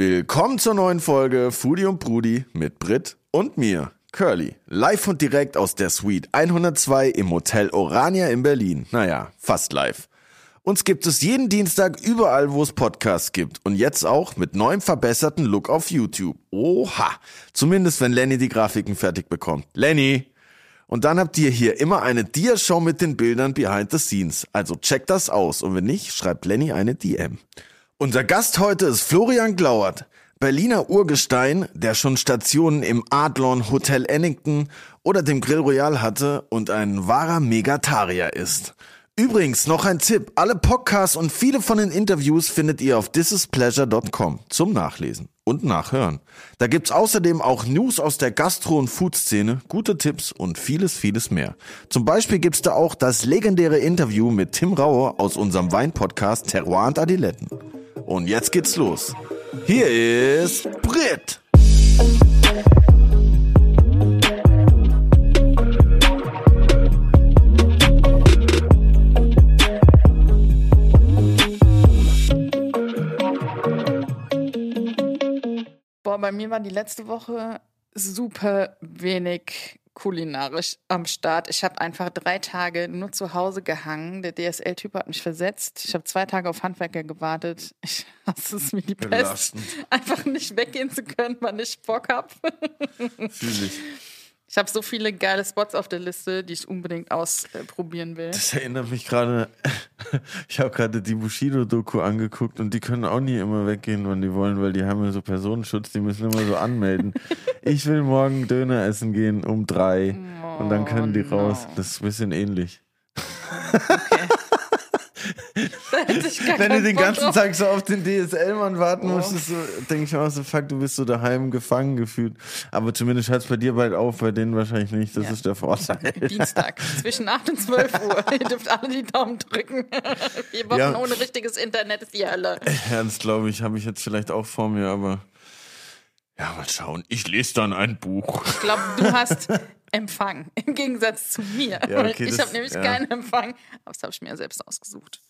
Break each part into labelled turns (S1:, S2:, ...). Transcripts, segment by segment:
S1: Willkommen zur neuen Folge Foodie und Brudi mit Brit und mir, Curly. Live und direkt aus der Suite 102 im Hotel Orania in Berlin. Naja, fast live. Uns gibt es jeden Dienstag überall, wo es Podcasts gibt. Und jetzt auch mit neuem verbesserten Look auf YouTube. Oha. Zumindest wenn Lenny die Grafiken fertig bekommt. Lenny! Und dann habt ihr hier immer eine Dia-Show mit den Bildern behind the scenes. Also checkt das aus. Und wenn nicht, schreibt Lenny eine DM. Unser Gast heute ist Florian Glauert, Berliner Urgestein, der schon Stationen im Adlon Hotel Ennington oder dem Grill Royal hatte und ein wahrer Megatarier ist. Übrigens noch ein Tipp, alle Podcasts und viele von den Interviews findet ihr auf thisispleasure.com zum Nachlesen und Nachhören. Da gibt's außerdem auch News aus der Gastro- und Food-Szene, gute Tipps und vieles, vieles mehr. Zum Beispiel gibt's da auch das legendäre Interview mit Tim Rauer aus unserem Wein-Podcast Terroir und Adiletten. Und jetzt geht's los. Hier ist Brit.
S2: Boah, bei mir war die letzte Woche super wenig kulinarisch am Start. Ich habe einfach drei Tage nur zu Hause gehangen. Der DSL-Typ hat mich versetzt. Ich habe zwei Tage auf Handwerker gewartet. Ich hasse es wie die Pest.
S1: Belastend.
S2: Einfach nicht weggehen zu können, wann ich Bock habe.
S1: Fühl ich.
S2: Ich habe so viele geile Spots auf der Liste, die ich unbedingt ausprobieren will.
S1: Das erinnert mich gerade, ich habe gerade die Bushido-Doku angeguckt und die können auch nie immer weggehen, wann die wollen, weil die haben ja so Personenschutz, die müssen immer so anmelden. ich will morgen Döner essen gehen um drei und dann können die
S2: Oh,
S1: raus.
S2: no.
S1: Das ist ein bisschen ähnlich.
S2: Gar
S1: Wenn du den ganzen
S2: drauf.
S1: Tag so auf den DSL-Mann warten
S2: Oh.
S1: musstest, so, denke ich auch so, fuck, du bist so daheim gefangen gefühlt. Aber zumindest hört es bei dir bald auf, bei denen wahrscheinlich nicht. Das
S2: Ja.
S1: ist der Vorteil.
S2: Dienstag zwischen 8 und 12 Uhr. Ihr dürft alle die Daumen drücken. Vier Wochen
S1: Ja.
S2: ohne richtiges Internet ist die Hölle.
S1: Das glaube ich, habe ich jetzt vielleicht auch vor mir, aber ja, mal schauen. Ich lese dann ein Buch.
S2: Ich glaube, du hast Empfang im Gegensatz zu mir.
S1: Ja, okay,
S2: ich habe nämlich
S1: ja.
S2: keinen Empfang, aber das habe ich mir ja selbst ausgesucht.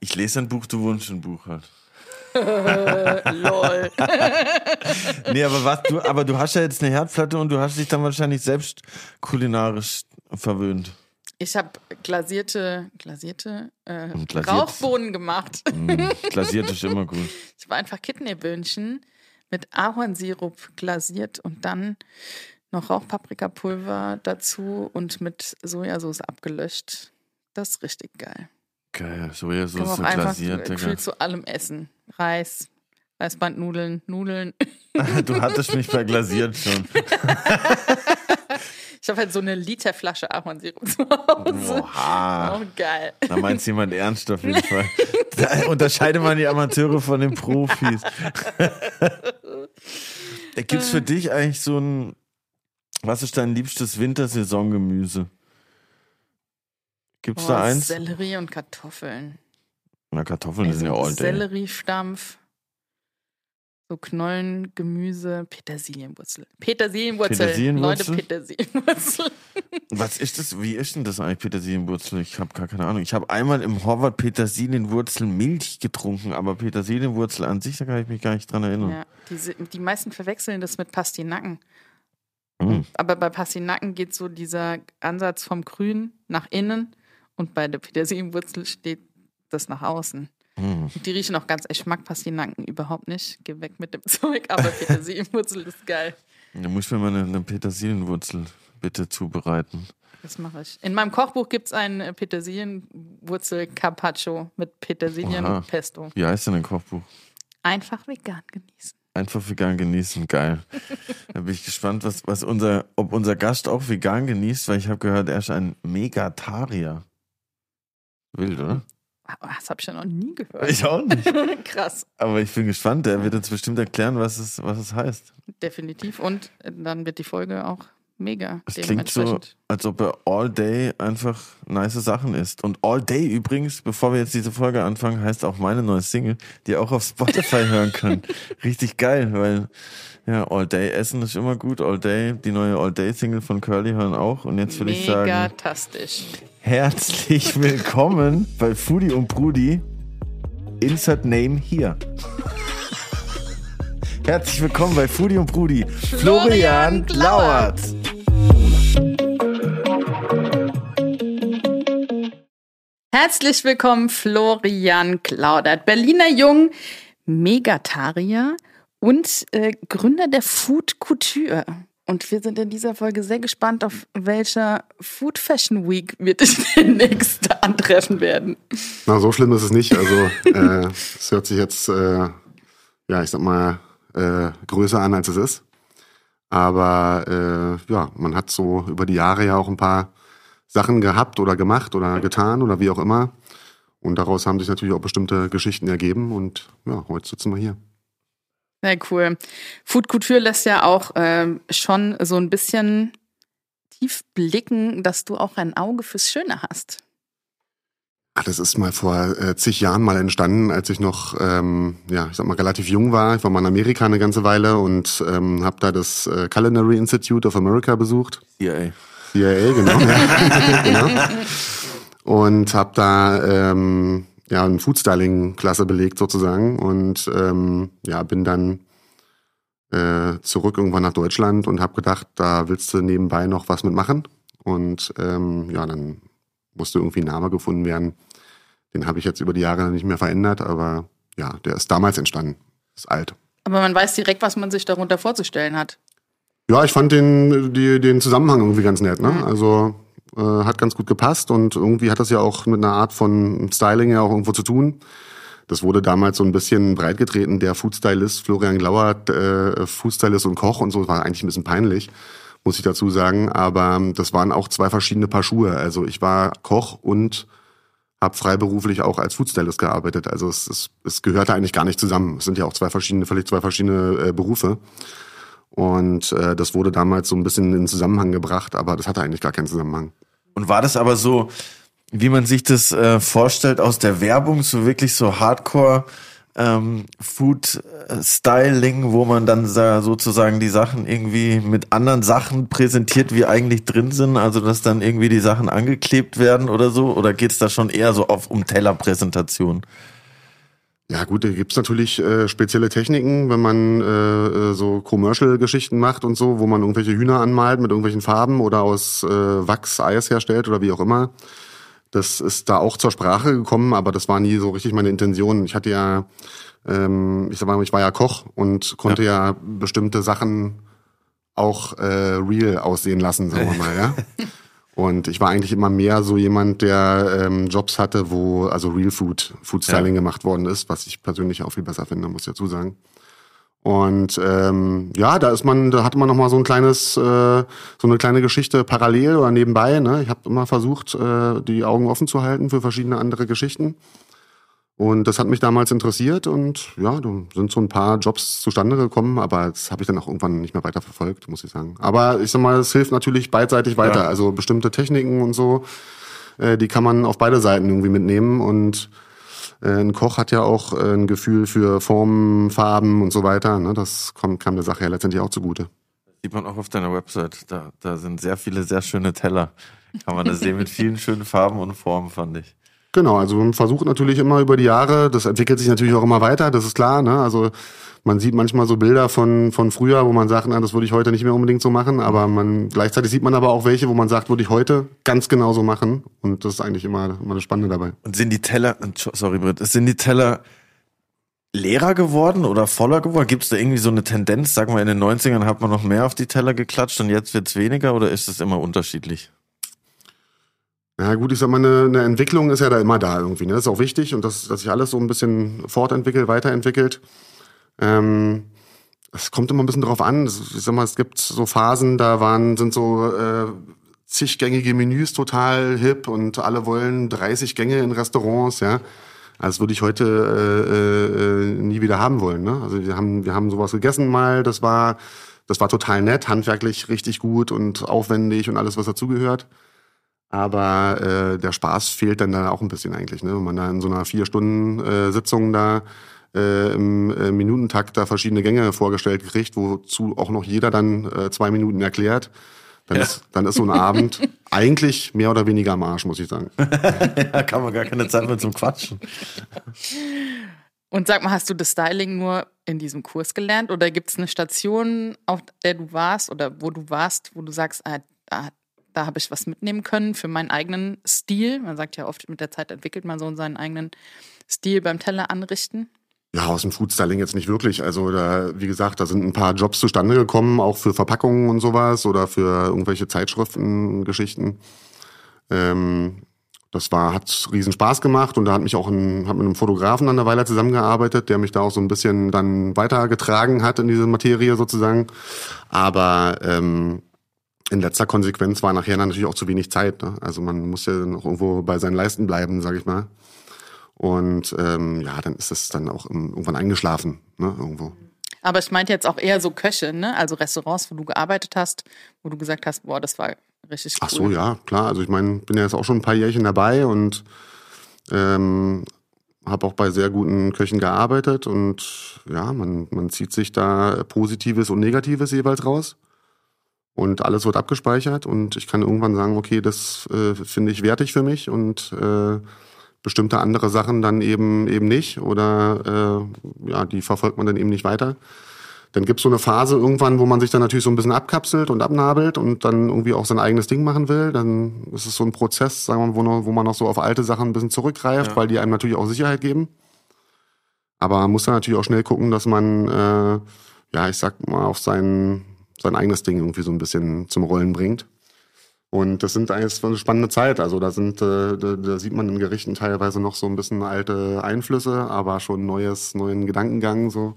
S1: Ich lese ein Buch, du wohnst ein Buch halt.
S2: Lol.
S1: Nee, aber was, du, aber du hast ja jetzt eine Herdplatte und du hast dich dann wahrscheinlich selbst kulinarisch verwöhnt.
S2: Ich habe glasierte, glasierte äh,
S1: glasiert.
S2: Rauchbohnen gemacht.
S1: Mm, glasiert ist immer gut.
S2: Ich war einfach Kidneyböhnchen mit Ahornsirup glasiert und dann noch Rauchpaprikapulver dazu und mit Sojasauce abgelöscht. Das ist richtig geil.
S1: Geil, Sojasauce
S2: man auch einfach
S1: glasiert, Digga.
S2: gefühlt zu allem essen. Reis, Weißbandnudeln, Nudeln.
S1: Du hattest mich bei glasiert schon.
S2: Ich habe halt so eine Literflasche Ahornsirup zu Hause.
S1: Oha.
S2: Auch geil.
S1: Da meint jemand ernst auf jeden Fall. Da unterscheidet man die Amateure von den Profis. Gibt es für dich eigentlich so ein, was ist dein liebstes Wintersaisongemüse? Gibt es da eins?
S2: Sellerie und Kartoffeln.
S1: Na, Kartoffeln sind ja all day.
S2: Selleriestampf, so Knollen, Gemüse, Petersilienwurzel. Petersilienwurzel.
S1: Petersilienwurzel?
S2: Leute, Petersilienwurzel.
S1: Was ist das? Wie ist denn das eigentlich, Petersilienwurzel? Ich habe gar keine Ahnung. Ich habe einmal im Horvath Petersilienwurzel Milch getrunken, aber Petersilienwurzel an sich, da kann ich mich gar nicht dran erinnern.
S2: Ja, diese, die meisten verwechseln das mit Pastinaken.
S1: Mm.
S2: Aber bei Pastinaken geht so dieser Ansatz vom Grün nach innen und bei der Petersilienwurzel steht das nach außen. Und die riechen auch ganz, ich mag Pastinaken überhaupt nicht. Geh weg mit dem Zeug, aber Petersilienwurzel ist geil.
S1: Da muss ich mir mal eine, eine Petersilienwurzel bitte zubereiten.
S2: Das mache ich. In meinem Kochbuch gibt es ein äh, Petersilienwurzel-Carpaccio mit. Petersilien-Pesto.
S1: Wie heißt denn dein Kochbuch?
S2: Einfach vegan genießen.
S1: Einfach vegan genießen, geil. da bin ich gespannt, was, was unser, ob unser Gast auch vegan genießt, weil ich habe gehört, er ist ein Megatarier. Wild, oder?
S2: Das habe ich ja noch nie gehört.
S1: Ich auch nicht.
S2: Krass,
S1: Aber ich bin gespannt, der wird uns bestimmt erklären, was es, was es heißt.
S2: definitiv. Und dann wird die Folge auch mega.
S1: Es klingt so, als ob er all day einfach nice Sachen isst. Und all day übrigens, bevor wir jetzt diese Folge anfangen, heißt auch meine neue Single, die ihr auch auf Spotify hören könnt. Richtig geil, weil ja, all day essen ist immer gut. All day, die neue All Day Single von Curly hören auch. Und jetzt will ich sagen,
S2: Megatastisch.
S1: herzlich willkommen bei Foodie und Brudi. Insert Name hier. Herzlich willkommen bei Foodie und Brudi. Florian Lauert.
S2: Herzlich willkommen, Florian Klaudert, Berliner Jung, Megatarier und äh, Gründer der Food Couture. Und wir sind in dieser Folge sehr gespannt, auf welcher Food Fashion Week wir dich demnächst antreffen werden.
S3: Na, so schlimm ist es nicht. Also äh, es hört sich jetzt, äh, ja, ich sag mal, äh, größer an, als es ist. Aber äh, ja, man hat so über die Jahre ja auch ein paar Sachen gehabt oder gemacht oder getan oder wie auch immer. Und daraus haben sich natürlich auch bestimmte Geschichten ergeben. Und ja, heute sitzen wir hier.
S2: Sehr cool. Food Couture lässt ja auch ähm, schon so ein bisschen tief blicken, dass du auch ein Auge fürs Schöne hast.
S3: Ach, das ist mal vor äh, zig Jahren mal entstanden, als ich noch, ähm, ja, ich sag mal, relativ jung war. Ich war mal in Amerika eine ganze Weile und ähm, habe da das äh, Culinary Institute of America besucht.
S1: CIA.
S3: CIA, genau. ja, genau. Und habe da ähm, ja eine Foodstyling-Klasse belegt sozusagen und ähm, ja bin dann äh, zurück irgendwann nach Deutschland und habe gedacht, da willst du nebenbei noch was mitmachen und ähm, ja dann musste irgendwie ein Name gefunden werden. Den habe ich jetzt über die Jahre nicht mehr verändert, aber ja, der ist damals entstanden. Ist alt.
S2: Aber man weiß direkt, was man sich darunter vorzustellen hat.
S3: Ja, ich fand den, die, den Zusammenhang irgendwie ganz nett. Ne? Mhm. Also äh, hat ganz gut gepasst und irgendwie hat das ja auch mit einer Art von Styling ja auch irgendwo zu tun. Das wurde damals so ein bisschen breitgetreten. Der Foodstylist Florian Glauer, äh, Foodstylist und Koch und so, war eigentlich ein bisschen peinlich muss ich dazu sagen. Aber das waren auch zwei verschiedene Paar Schuhe. Also ich war Koch und habe freiberuflich auch als Foodstylist gearbeitet. Also es, es, es gehörte eigentlich gar nicht zusammen. Es sind ja auch zwei verschiedene, völlig zwei verschiedene äh, Berufe. Und äh, das wurde damals so ein bisschen in Zusammenhang gebracht, aber das hatte eigentlich gar keinen Zusammenhang.
S1: Und war das aber so, wie man sich das äh, vorstellt aus der Werbung, so wirklich so Hardcore ähm, Food Styling, wo man dann sozusagen die Sachen irgendwie mit anderen Sachen präsentiert, wie eigentlich drin sind, also dass dann irgendwie die Sachen angeklebt werden oder so? Oder geht es da schon eher so auf um Tellerpräsentation?
S3: Ja gut, da gibt's natürlich äh, spezielle Techniken, wenn man äh, äh, so Commercial-Geschichten macht und so, wo man irgendwelche Hühner anmalt mit irgendwelchen Farben oder aus äh, Wachs Eis herstellt oder wie auch immer. Das ist da auch zur Sprache gekommen, aber das war nie so richtig meine Intention. Ich hatte ja, ähm, ich sag mal, ich war ja Koch und konnte ja, ja bestimmte Sachen auch äh, real aussehen lassen, sagen wir mal, ja. Und ich war eigentlich immer mehr so jemand, der ähm, Jobs hatte, wo also Real Food, Food Styling ja. gemacht worden ist, was ich persönlich auch viel besser finde, muss ich dazu sagen. Und ähm, ja, da ist man, da hatte man noch mal so ein kleines, äh, so eine kleine Geschichte parallel oder nebenbei. Ne? Ich habe immer versucht, äh, die Augen offen zu halten für verschiedene andere Geschichten. Und das hat mich damals interessiert und ja, da sind so ein paar Jobs zustande gekommen, aber das habe ich dann auch irgendwann nicht mehr weiter verfolgt, muss ich sagen. Aber ich sag mal, es hilft natürlich beidseitig weiter. Ja. Also bestimmte Techniken und so, äh, die kann man auf beide Seiten irgendwie mitnehmen und äh, ein Koch hat ja auch äh, ein Gefühl für Formen, Farben und so weiter. Ne? Das kommt, kam der Sache ja letztendlich auch zugute.
S1: Sieht man auch auf deiner Website. Da, da sind sehr viele sehr schöne Teller. Kann man das sehen mit vielen schönen Farben und Formen, fand ich.
S3: Genau, also man versucht natürlich immer über die Jahre, das entwickelt sich natürlich auch immer weiter, das ist klar. Ne? Also man sieht manchmal so Bilder von, von früher, wo man sagt, na, das würde ich heute nicht mehr unbedingt so machen, aber man gleichzeitig sieht man aber auch welche, wo man sagt, würde ich heute ganz genau so machen. Und das ist eigentlich immer, immer das Spannende dabei.
S1: Und sind die Teller, sorry Britt, sind die Teller leerer geworden oder voller geworden? Gibt es da irgendwie so eine Tendenz? Sag mal, in den 90ern hat man noch mehr auf die Teller geklatscht und jetzt wird's weniger oder ist es immer unterschiedlich?
S3: Ja gut, ich sag mal, eine, eine Entwicklung ist ja da immer da irgendwie. Ne? Das ist auch wichtig und dass, dass sich alles so ein bisschen fortentwickelt, weiterentwickelt. Ähm, es kommt immer ein bisschen drauf an. Ich sag mal, es gibt so Phasen, da waren, sind so äh, ziggängige Menüs total hip und alle wollen 30 Gänge in Restaurants, ja. Also das würde ich heute äh, äh, nie wieder haben wollen. Ne? Also wir haben, wir haben sowas gegessen mal, das war, das war total nett, handwerklich richtig gut und aufwendig und alles, was dazugehört. Aber äh, der Spaß fehlt dann da auch ein bisschen eigentlich, ne? wenn man da in so einer vier Stunden äh, Sitzung da äh, im äh, Minutentakt da verschiedene Gänge vorgestellt kriegt, wozu auch noch jeder dann äh, zwei Minuten erklärt. Dann, ja. ist, dann ist so ein Abend eigentlich mehr oder weniger am Arsch, muss ich sagen.
S1: ja, kann man gar keine Zeit mehr zum Quatschen.
S2: Und sag mal, hast du das Styling nur in diesem Kurs gelernt oder gibt es eine Station, auf der du warst oder wo du warst, wo du sagst, ah, da, da habe ich was mitnehmen können für meinen eigenen Stil? Man sagt ja oft, mit der Zeit entwickelt man so seinen eigenen Stil beim Teller anrichten.
S3: Ja, aus dem Foodstyling jetzt nicht wirklich. Also da, wie gesagt, da sind ein paar Jobs zustande gekommen, auch für Verpackungen und sowas oder für irgendwelche Zeitschriften, Geschichten. Ähm, das war, hat riesen Spaß gemacht und da hat mich auch ein, hat mit einem Fotografen an der Weile zusammengearbeitet, der mich da auch so ein bisschen dann weitergetragen hat in diese Materie sozusagen. Aber ähm, in letzter Konsequenz war nachher dann natürlich auch zu wenig Zeit. Ne? Also man muss ja noch irgendwo bei seinen Leisten bleiben, sag ich mal. Und ähm, ja, dann ist es dann auch irgendwann eingeschlafen, ne, irgendwo.
S2: Aber ich meinte jetzt auch eher so Köche, ne? Also Restaurants, wo du gearbeitet hast, wo du gesagt hast, boah, das war richtig cool.
S3: Ach so, ja, klar. Also ich meine, bin ja jetzt auch schon ein paar Jährchen dabei und ähm, habe auch bei sehr guten Köchen gearbeitet und ja, man, man zieht sich da Positives und Negatives jeweils raus und alles wird abgespeichert und ich kann irgendwann sagen, okay, das äh, finde ich wertig für mich und äh, bestimmte andere Sachen dann eben eben nicht oder äh, ja, die verfolgt man dann eben nicht weiter. Dann gibt's so eine Phase irgendwann, wo man sich dann natürlich so ein bisschen abkapselt und abnabelt und dann irgendwie auch sein eigenes Ding machen will. Dann ist es so ein Prozess, sagen wir mal, wo, noch, wo man noch so auf alte Sachen ein bisschen zurückgreift, ja. weil die einem natürlich auch Sicherheit geben. Aber man muss dann natürlich auch schnell gucken, dass man, äh, ja, ich sag mal, auf sein, sein eigenes Ding irgendwie so ein bisschen zum Rollen bringt. Und das sind eigentlich eine spannende Zeit. Also da sind, äh, da, da, sieht man in Gerichten teilweise noch so ein bisschen alte Einflüsse, aber schon neues, neuen Gedankengang so.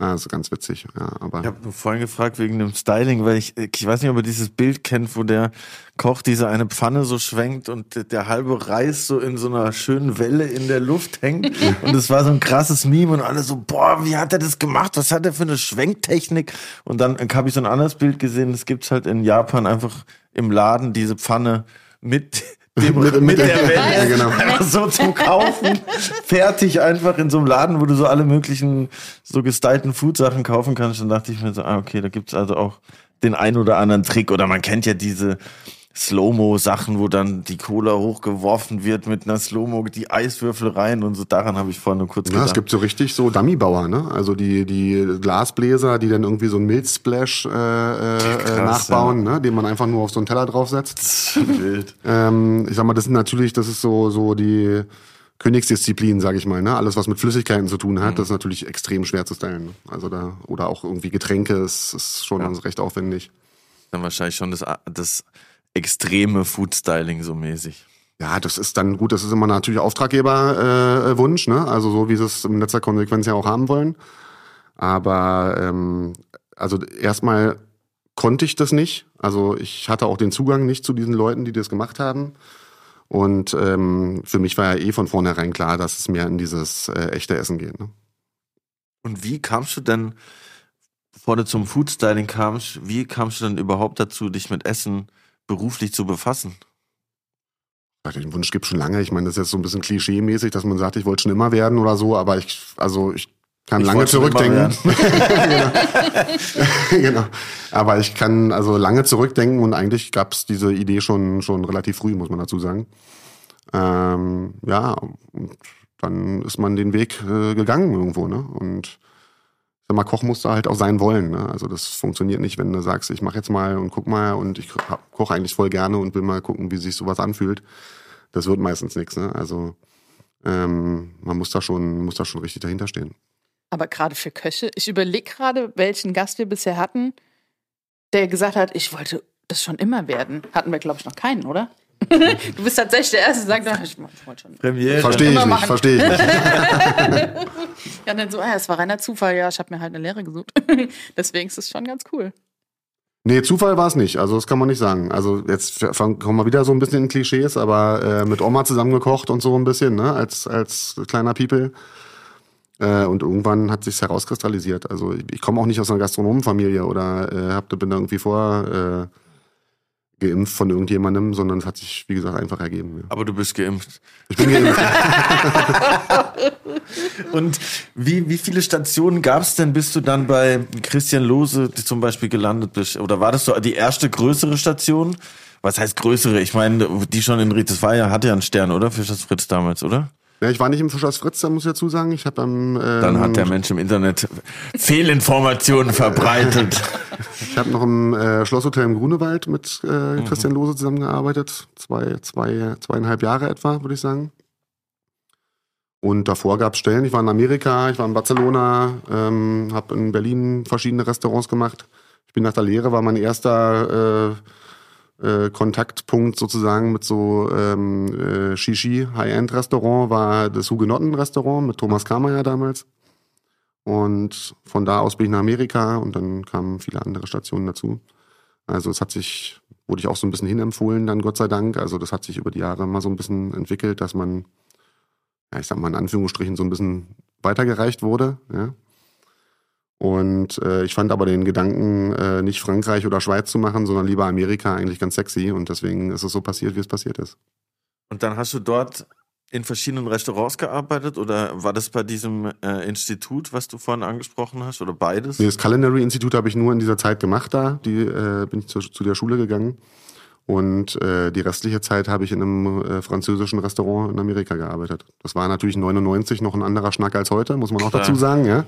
S3: Das ist ganz witzig. Ja, aber
S1: ich habe vorhin gefragt wegen dem Styling, weil ich, ich weiß nicht, ob ihr dieses Bild kennt, wo der Koch diese eine Pfanne so schwenkt und der halbe Reis so in so einer schönen Welle in der Luft hängt. und es war so ein krasses Meme und alle so, boah, wie hat er das gemacht? Was hat er für eine Schwenktechnik? Und dann habe ich so ein anderes Bild gesehen, das gibt's halt in Japan einfach im Laden diese Pfanne mit dem, mit, mit, der Welle ja, genau. einfach so zum Kaufen. Fertig einfach in so einem Laden, wo du so alle möglichen so gestylten Food-Sachen kaufen kannst. Dann dachte ich mir so, ah, okay, da gibt's also auch den ein oder anderen Trick. Oder man kennt ja diese Slow-Mo-Sachen, wo dann die Cola hochgeworfen wird mit einer Slow-Mo, die Eiswürfel rein und so. Daran habe ich vorhin nur kurz
S3: ja, gedacht. Ja, es gibt so richtig so Dummybauer, ne? Also die, die Glasbläser, die dann irgendwie so ein Milzsplash äh, äh, Krass, nachbauen, ja. ne? Den man einfach nur auf so einen Teller draufsetzt. Wild. Ähm, ich sag mal, das sind natürlich, das ist so, so die Königsdisziplin, sage ich mal. Ne? Alles, was mit Flüssigkeiten zu tun hat, mhm. das ist natürlich extrem schwer zu stellen. Also da, oder auch irgendwie Getränke, ist, ist schon ja. recht aufwendig.
S1: Dann wahrscheinlich schon das, das extreme Food-Styling so mäßig.
S3: Ja, das ist dann gut, das ist immer natürlich Auftraggeberwunsch, äh, ne? Also so wie sie es in letzter Konsequenz ja auch haben wollen. Aber ähm, also erstmal konnte ich das nicht. Also ich hatte auch den Zugang nicht zu diesen Leuten, die das gemacht haben. Und ähm, für mich war ja eh von vornherein klar, dass es mehr in dieses äh, echte Essen geht. Ne?
S1: Und wie kamst du denn, bevor du zum Foodstyling kamst, wie kamst du denn überhaupt dazu, dich mit Essen beruflich zu befassen?
S3: Den Wunsch gibt schon lange. Ich meine, das ist jetzt so ein bisschen klischee-mäßig, dass man sagt, ich wollte schon immer werden oder so, aber ich, also ich kann ich lange zurückdenken. genau. genau. Aber ich kann also lange zurückdenken und eigentlich gab es diese Idee schon, schon relativ früh, muss man dazu sagen. Ähm, ja, und dann ist man den Weg äh, gegangen irgendwo, ne? Und sag mal, Koch muss da halt auch sein wollen. Ne? Also das funktioniert nicht, wenn du sagst, ich mache jetzt mal und guck mal und ich koche eigentlich voll gerne und will mal gucken, wie sich sowas anfühlt. Das wird meistens nichts. Ne? Also ähm, man muss da schon, muss da schon richtig dahinter stehen.
S2: Aber gerade für Köche, ich überlege gerade, welchen Gast wir bisher hatten, der gesagt hat, ich wollte das schon immer werden. Hatten wir, glaube ich, noch keinen, oder? du bist tatsächlich der Erste, der sagt, ich wollte schon.
S3: Premiere. Verstehe ich nicht, verstehe ich nicht.
S2: ja, dann so, ah, es war reiner Zufall, ja, ich habe mir halt eine Lehre gesucht. Deswegen ist es schon ganz cool.
S3: Nee, Zufall war es nicht, also das kann man nicht sagen. Also jetzt kommen wir wieder so ein bisschen in Klischees, aber äh, mit Oma zusammengekocht und so ein bisschen, ne, als, als kleiner People. Äh, und irgendwann hat sich's herauskristallisiert. Also ich, ich komme auch nicht aus einer Gastronomenfamilie oder äh, hab, bin da irgendwie vor äh, geimpft von irgendjemandem, sondern es hat sich, wie gesagt, einfach ergeben. Ja.
S1: Aber du bist geimpft.
S3: Ich bin geimpft.
S1: Und wie, wie viele Stationen gab es denn, bis du dann bei Christian Lose zum Beispiel gelandet bist? Oder war das so die erste größere Station? Was heißt größere? Ich meine, die schon in Ried, das war ja, hatte ja einen Stern, oder? Für das Fritz damals, oder?
S3: Ja, ich war nicht im Fischers Fritz, da muss ich dazu sagen. Ich habe am ähm,
S1: Dann hat der Mensch im Internet Fehlinformationen verbreitet.
S3: ich habe noch im äh, Schlosshotel im Grunewald mit äh, Christian Lose zusammengearbeitet. Zwei, zwei, zweieinhalb Jahre etwa, würde ich sagen. Und davor gab es Stellen. Ich war in Amerika, ich war in Barcelona, ähm, habe in Berlin verschiedene Restaurants gemacht. Ich bin nach der Lehre, war mein erster äh, äh, Kontaktpunkt sozusagen mit so ähm, äh, Shishi High-End-Restaurant war das Hugenotten-Restaurant mit Thomas Kammerer damals. Und von da aus bin ich nach Amerika und dann kamen viele andere Stationen dazu. Also es hat sich, wurde ich auch so ein bisschen hinempfohlen, dann Gott sei Dank. Also das hat sich über die Jahre mal so ein bisschen entwickelt, dass man ja, ich sag mal in Anführungsstrichen, so ein bisschen weitergereicht wurde. Ja. Und äh, ich fand aber den Gedanken, äh, nicht Frankreich oder Schweiz zu machen, sondern lieber Amerika eigentlich ganz sexy. Und deswegen ist es so passiert, wie es passiert ist.
S1: Und dann hast du dort in verschiedenen Restaurants gearbeitet oder war das bei diesem äh, Institut, was du vorhin angesprochen hast, oder beides?
S3: Nee, das Culinary Institut habe ich nur in dieser Zeit gemacht da. Die äh, bin ich zu, zu der Schule gegangen. Und äh, die restliche Zeit habe ich in einem äh, französischen Restaurant in Amerika gearbeitet. Das war natürlich 99 noch ein anderer Schnack als heute, muss man auch dazu sagen, ja.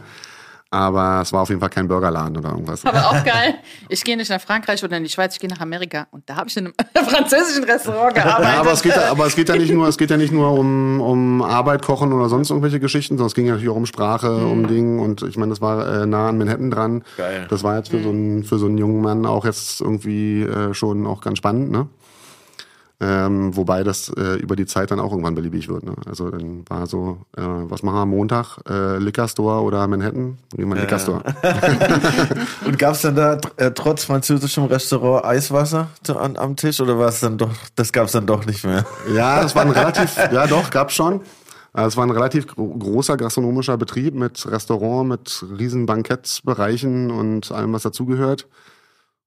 S3: Aber es war auf jeden Fall kein Burgerladen oder irgendwas.
S2: Aber auch geil. Ich gehe nicht nach Frankreich oder in die Schweiz, ich gehe nach Amerika. Und da habe ich in einem französischen Restaurant gearbeitet.
S3: Ja, aber es geht, ja, aber es geht ja nicht nur, es geht ja nicht nur um, um Arbeit, Kochen oder sonst irgendwelche Geschichten, sondern es ging ja natürlich auch um Sprache, mhm. um Dinge. Und ich meine, das war äh, nah an Manhattan dran. Geil. Das war jetzt für, mhm. so einen, für so einen jungen Mann auch jetzt irgendwie äh, schon auch ganz spannend, ne? Ähm, wobei das äh, über die Zeit dann auch irgendwann beliebig wird. Ne? Also dann war so, äh, was machen wir am Montag? Äh, Liquor Store oder Manhattan? Gehen wir Liquor Store.
S1: Und gab es dann da äh, trotz französischem Restaurant Eiswasser an, am Tisch oder war es dann doch, das gab es dann doch nicht mehr?
S3: Ja, das war ein relativ, ja doch, gab's schon. Also es war ein relativ großer gastronomischer Betrieb mit Restaurant, mit riesen Bankettsbereichen und allem, was dazugehört.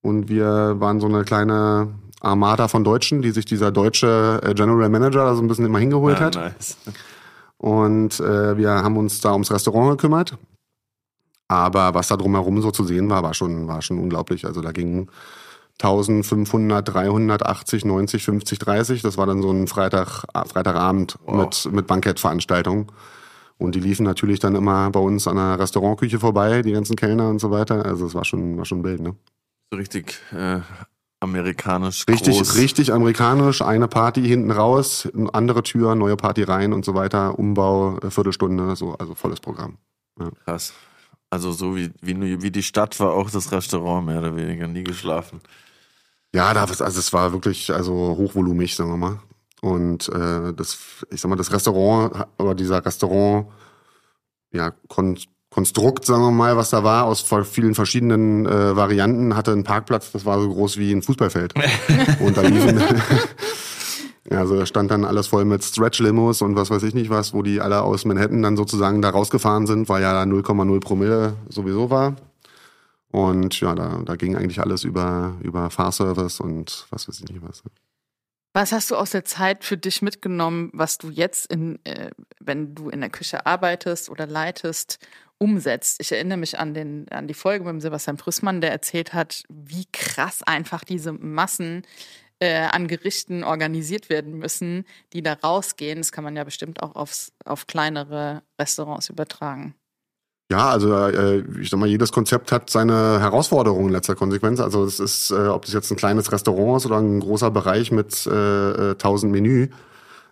S3: Und wir waren so eine kleine Armada von Deutschen, die sich dieser deutsche äh, General Manager da so ein bisschen immer hingeholt ah, hat. Nice. Und äh, wir haben uns da ums Restaurant gekümmert. Aber was da drumherum so zu sehen war, war schon, war schon unglaublich. Also da gingen 1500, 380, 90, 50, 30. Das war dann so ein Freitag, Freitagabend wow. mit, mit Bankettveranstaltungen. Und die liefen natürlich dann immer bei uns an der Restaurantküche vorbei, die ganzen Kellner und so weiter. Also es war schon, war schon Bild, ne?
S1: So richtig äh, amerikanisch.
S3: Richtig, groß. richtig amerikanisch. Eine Party hinten raus, andere Tür, neue Party rein und so weiter. Umbau, äh, Viertelstunde, so, also volles Programm.
S1: Ja. Krass. Also so wie, wie, wie die Stadt war auch das Restaurant mehr oder weniger, nie geschlafen.
S3: Ja, da, also es war wirklich also hochvolumig, sagen wir mal. Und äh, das, ich sag mal, das Restaurant oder dieser Restaurant, ja, kon Konstrukt, sagen wir mal, was da war, aus vielen verschiedenen äh, Varianten, hatte einen Parkplatz, das war so groß wie ein Fußballfeld. und da liefen, also da stand dann alles voll mit Stretch-Limos und was weiß ich nicht was, wo die alle aus Manhattan dann sozusagen da rausgefahren sind, weil ja 0,0 Promille sowieso war. Und ja, da, da ging eigentlich alles über, über Fahrservice und was weiß ich nicht was.
S2: Was hast du aus der Zeit für dich mitgenommen, was du jetzt, in, äh, wenn du in der Küche arbeitest oder leitest umsetzt. Ich erinnere mich an, den, an die Folge mit dem Sebastian Prüssmann, der erzählt hat, wie krass einfach diese Massen äh, an Gerichten organisiert werden müssen, die da rausgehen. Das kann man ja bestimmt auch aufs, auf kleinere Restaurants übertragen.
S3: Ja, also äh, ich sag mal, jedes Konzept hat seine Herausforderungen in letzter Konsequenz. Also es ist, äh, ob das jetzt ein kleines Restaurant ist oder ein großer Bereich mit äh, 1000 äh, Menü,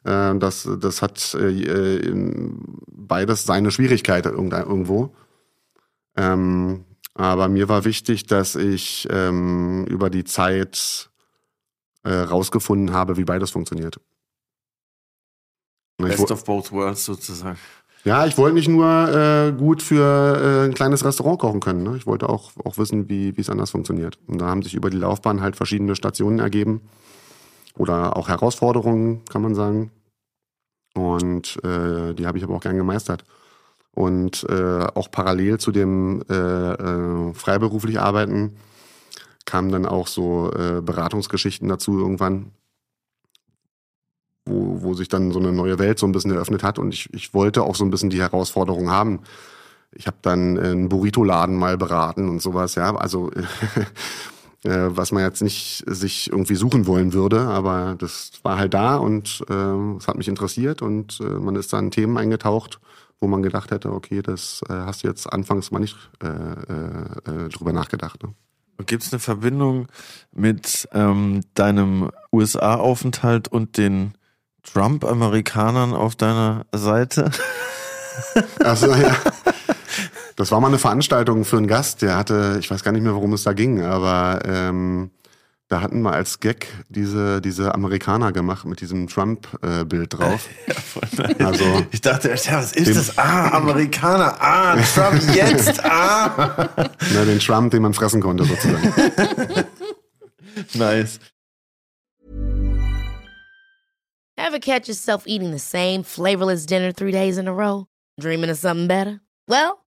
S3: äh, das, das hat äh, beides seine Schwierigkeit irgendwo. Ähm, aber mir war wichtig, dass ich ähm, über die Zeit äh, rausgefunden habe, wie beides funktioniert.
S1: Best of both worlds sozusagen.
S3: Ja, ich wollte nicht nur äh, gut für äh, ein kleines Restaurant kochen können. Ne? Ich wollte auch, auch wissen, wie wie es anders funktioniert. Und da haben sich über die Laufbahn halt verschiedene Stationen ergeben oder auch Herausforderungen, kann man sagen. Und äh, die habe ich aber auch gern gemeistert. Und äh, auch parallel zu dem äh, äh, freiberuflich Arbeiten kamen dann auch so äh, Beratungsgeschichten dazu irgendwann, wo, wo sich dann so eine neue Welt so ein bisschen eröffnet hat. Und ich, ich wollte auch so ein bisschen die Herausforderung haben. Ich habe dann einen Burrito-Laden mal beraten und sowas, ja. Also was man jetzt nicht sich irgendwie suchen wollen würde, aber das war halt da und äh, es hat mich interessiert und äh, man ist da in Themen eingetaucht, wo man gedacht hätte, okay, das äh, hast du jetzt anfangs mal nicht äh, äh, äh drüber nachgedacht. Ne?
S1: Gibt es eine Verbindung mit ähm, deinem USA-Aufenthalt und den Trump-Amerikanern auf deiner Seite?
S3: Also ja. Das war mal eine Veranstaltung für einen Gast, der hatte, ich weiß gar nicht mehr, worum es da ging, aber ähm, da hatten wir als Gag diese, diese Amerikaner gemacht mit diesem Trump-Bild äh, drauf.
S1: Ja, also, ich dachte, ja, was ist das? Ah, Amerikaner. Ah, Trump jetzt. Ah.
S3: Na, den Trump, den man fressen konnte, sozusagen.
S1: nice.
S4: Ever catch yourself eating the same flavorless dinner three days in a row? Dreaming of something better? Well,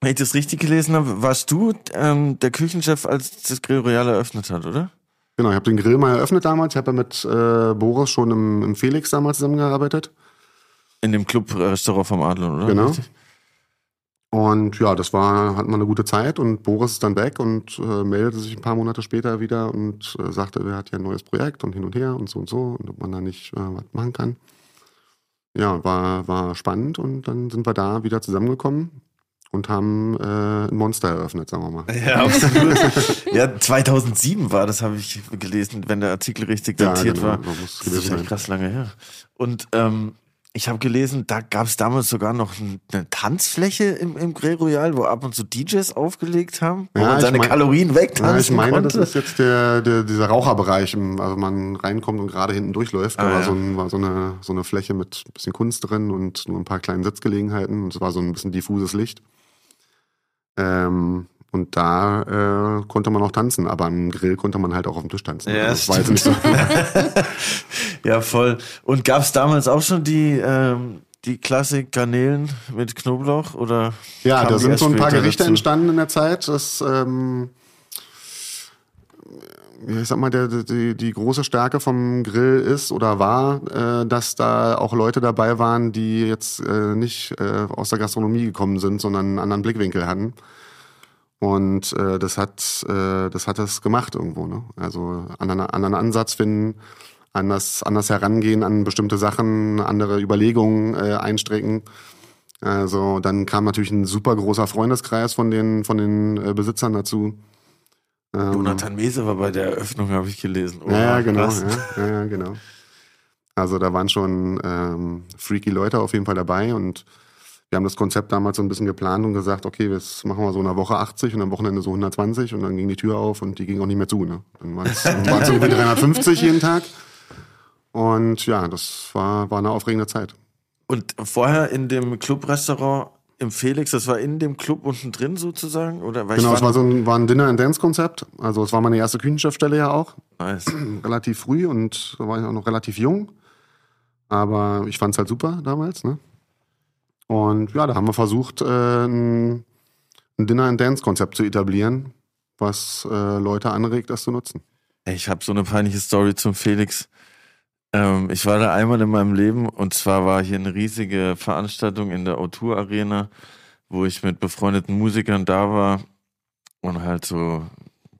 S1: Wenn ich das richtig gelesen habe, warst du ähm, der Küchenchef, als das Grill Royal eröffnet hat, oder?
S3: Genau, ich habe den Grill mal eröffnet damals. Ich habe ja mit äh, Boris schon im, im Felix damals zusammengearbeitet.
S1: In dem Club-Restaurant vom Adler, oder?
S3: Genau. Richtig? Und ja, das war, hatten wir eine gute Zeit und Boris ist dann weg und äh, meldete sich ein paar Monate später wieder und äh, sagte, er hat ja ein neues Projekt und hin und her und so und so und ob man da nicht äh, was machen kann. Ja, war, war spannend und dann sind wir da wieder zusammengekommen und haben äh, ein Monster eröffnet, sagen wir mal.
S1: Ja, absolut. ja, 2007 war das, habe ich gelesen, wenn der Artikel richtig datiert ja, genau, war. Das ist ja krass lange her. Und ähm, ich habe gelesen, da gab es damals sogar noch eine Tanzfläche im, im Grill Royal, wo ab und zu DJs aufgelegt haben, wo ja, man seine mein, Kalorien wegtanzen ja, ich meine, konnte.
S3: das ist jetzt der, der, dieser Raucherbereich, also man reinkommt und gerade hinten durchläuft. Ah, da war, ja. so, ein, war so, eine, so eine Fläche mit ein bisschen Kunst drin und nur ein paar kleinen Sitzgelegenheiten und es war so ein bisschen diffuses Licht. Ähm, und da äh, konnte man auch tanzen, aber am Grill konnte man halt auch auf dem Tisch tanzen.
S1: Ja, das war jetzt nicht so. ja, voll. Und gab es damals auch schon die, ähm, die Klassik Garnelen mit Knoblauch? Oder
S3: ja, da sind so ein paar Gerichte dazu? entstanden in der Zeit. Das, ähm, ich sag mal, der, die, die große Stärke vom Grill ist oder war, äh, dass da auch Leute dabei waren, die jetzt äh, nicht äh, aus der Gastronomie gekommen sind, sondern einen anderen Blickwinkel hatten. Und äh, das hat äh, das hat es gemacht irgendwo, ne? Also anderen, anderen Ansatz finden, anders anders herangehen an bestimmte Sachen, andere Überlegungen äh, einstrecken. Also dann kam natürlich ein super großer Freundeskreis von den von den äh, Besitzern dazu.
S1: Ähm, Jonathan Mese war bei der Eröffnung, habe ich gelesen.
S3: Oh, ja, genau, ja, ja, genau. Also da waren schon ähm, freaky Leute auf jeden Fall dabei und wir haben das Konzept damals so ein bisschen geplant und gesagt, okay, das machen wir so in der Woche 80 und am Wochenende so 120 und dann ging die Tür auf und die ging auch nicht mehr zu. Ne? Dann waren es irgendwie 350 jeden Tag. Und ja, das war, war eine aufregende Zeit.
S1: Und vorher in dem Clubrestaurant im Felix, das war in dem Club unten drin sozusagen? Oder?
S3: Genau, es war so ein, war ein Dinner-and-Dance-Konzept. Also es war meine erste Küchenchefstelle ja auch. Nice. relativ früh und da war ich auch noch relativ jung. Aber ich fand es halt super damals. Ne? Und ja, da haben wir versucht, äh, ein, ein Dinner-and-Dance-Konzept zu etablieren, was äh, Leute anregt, das zu nutzen.
S1: Ich habe so eine peinliche Story zum Felix. Ähm, ich war da einmal in meinem Leben und zwar war hier eine riesige Veranstaltung in der O2 Arena, wo ich mit befreundeten Musikern da war und halt so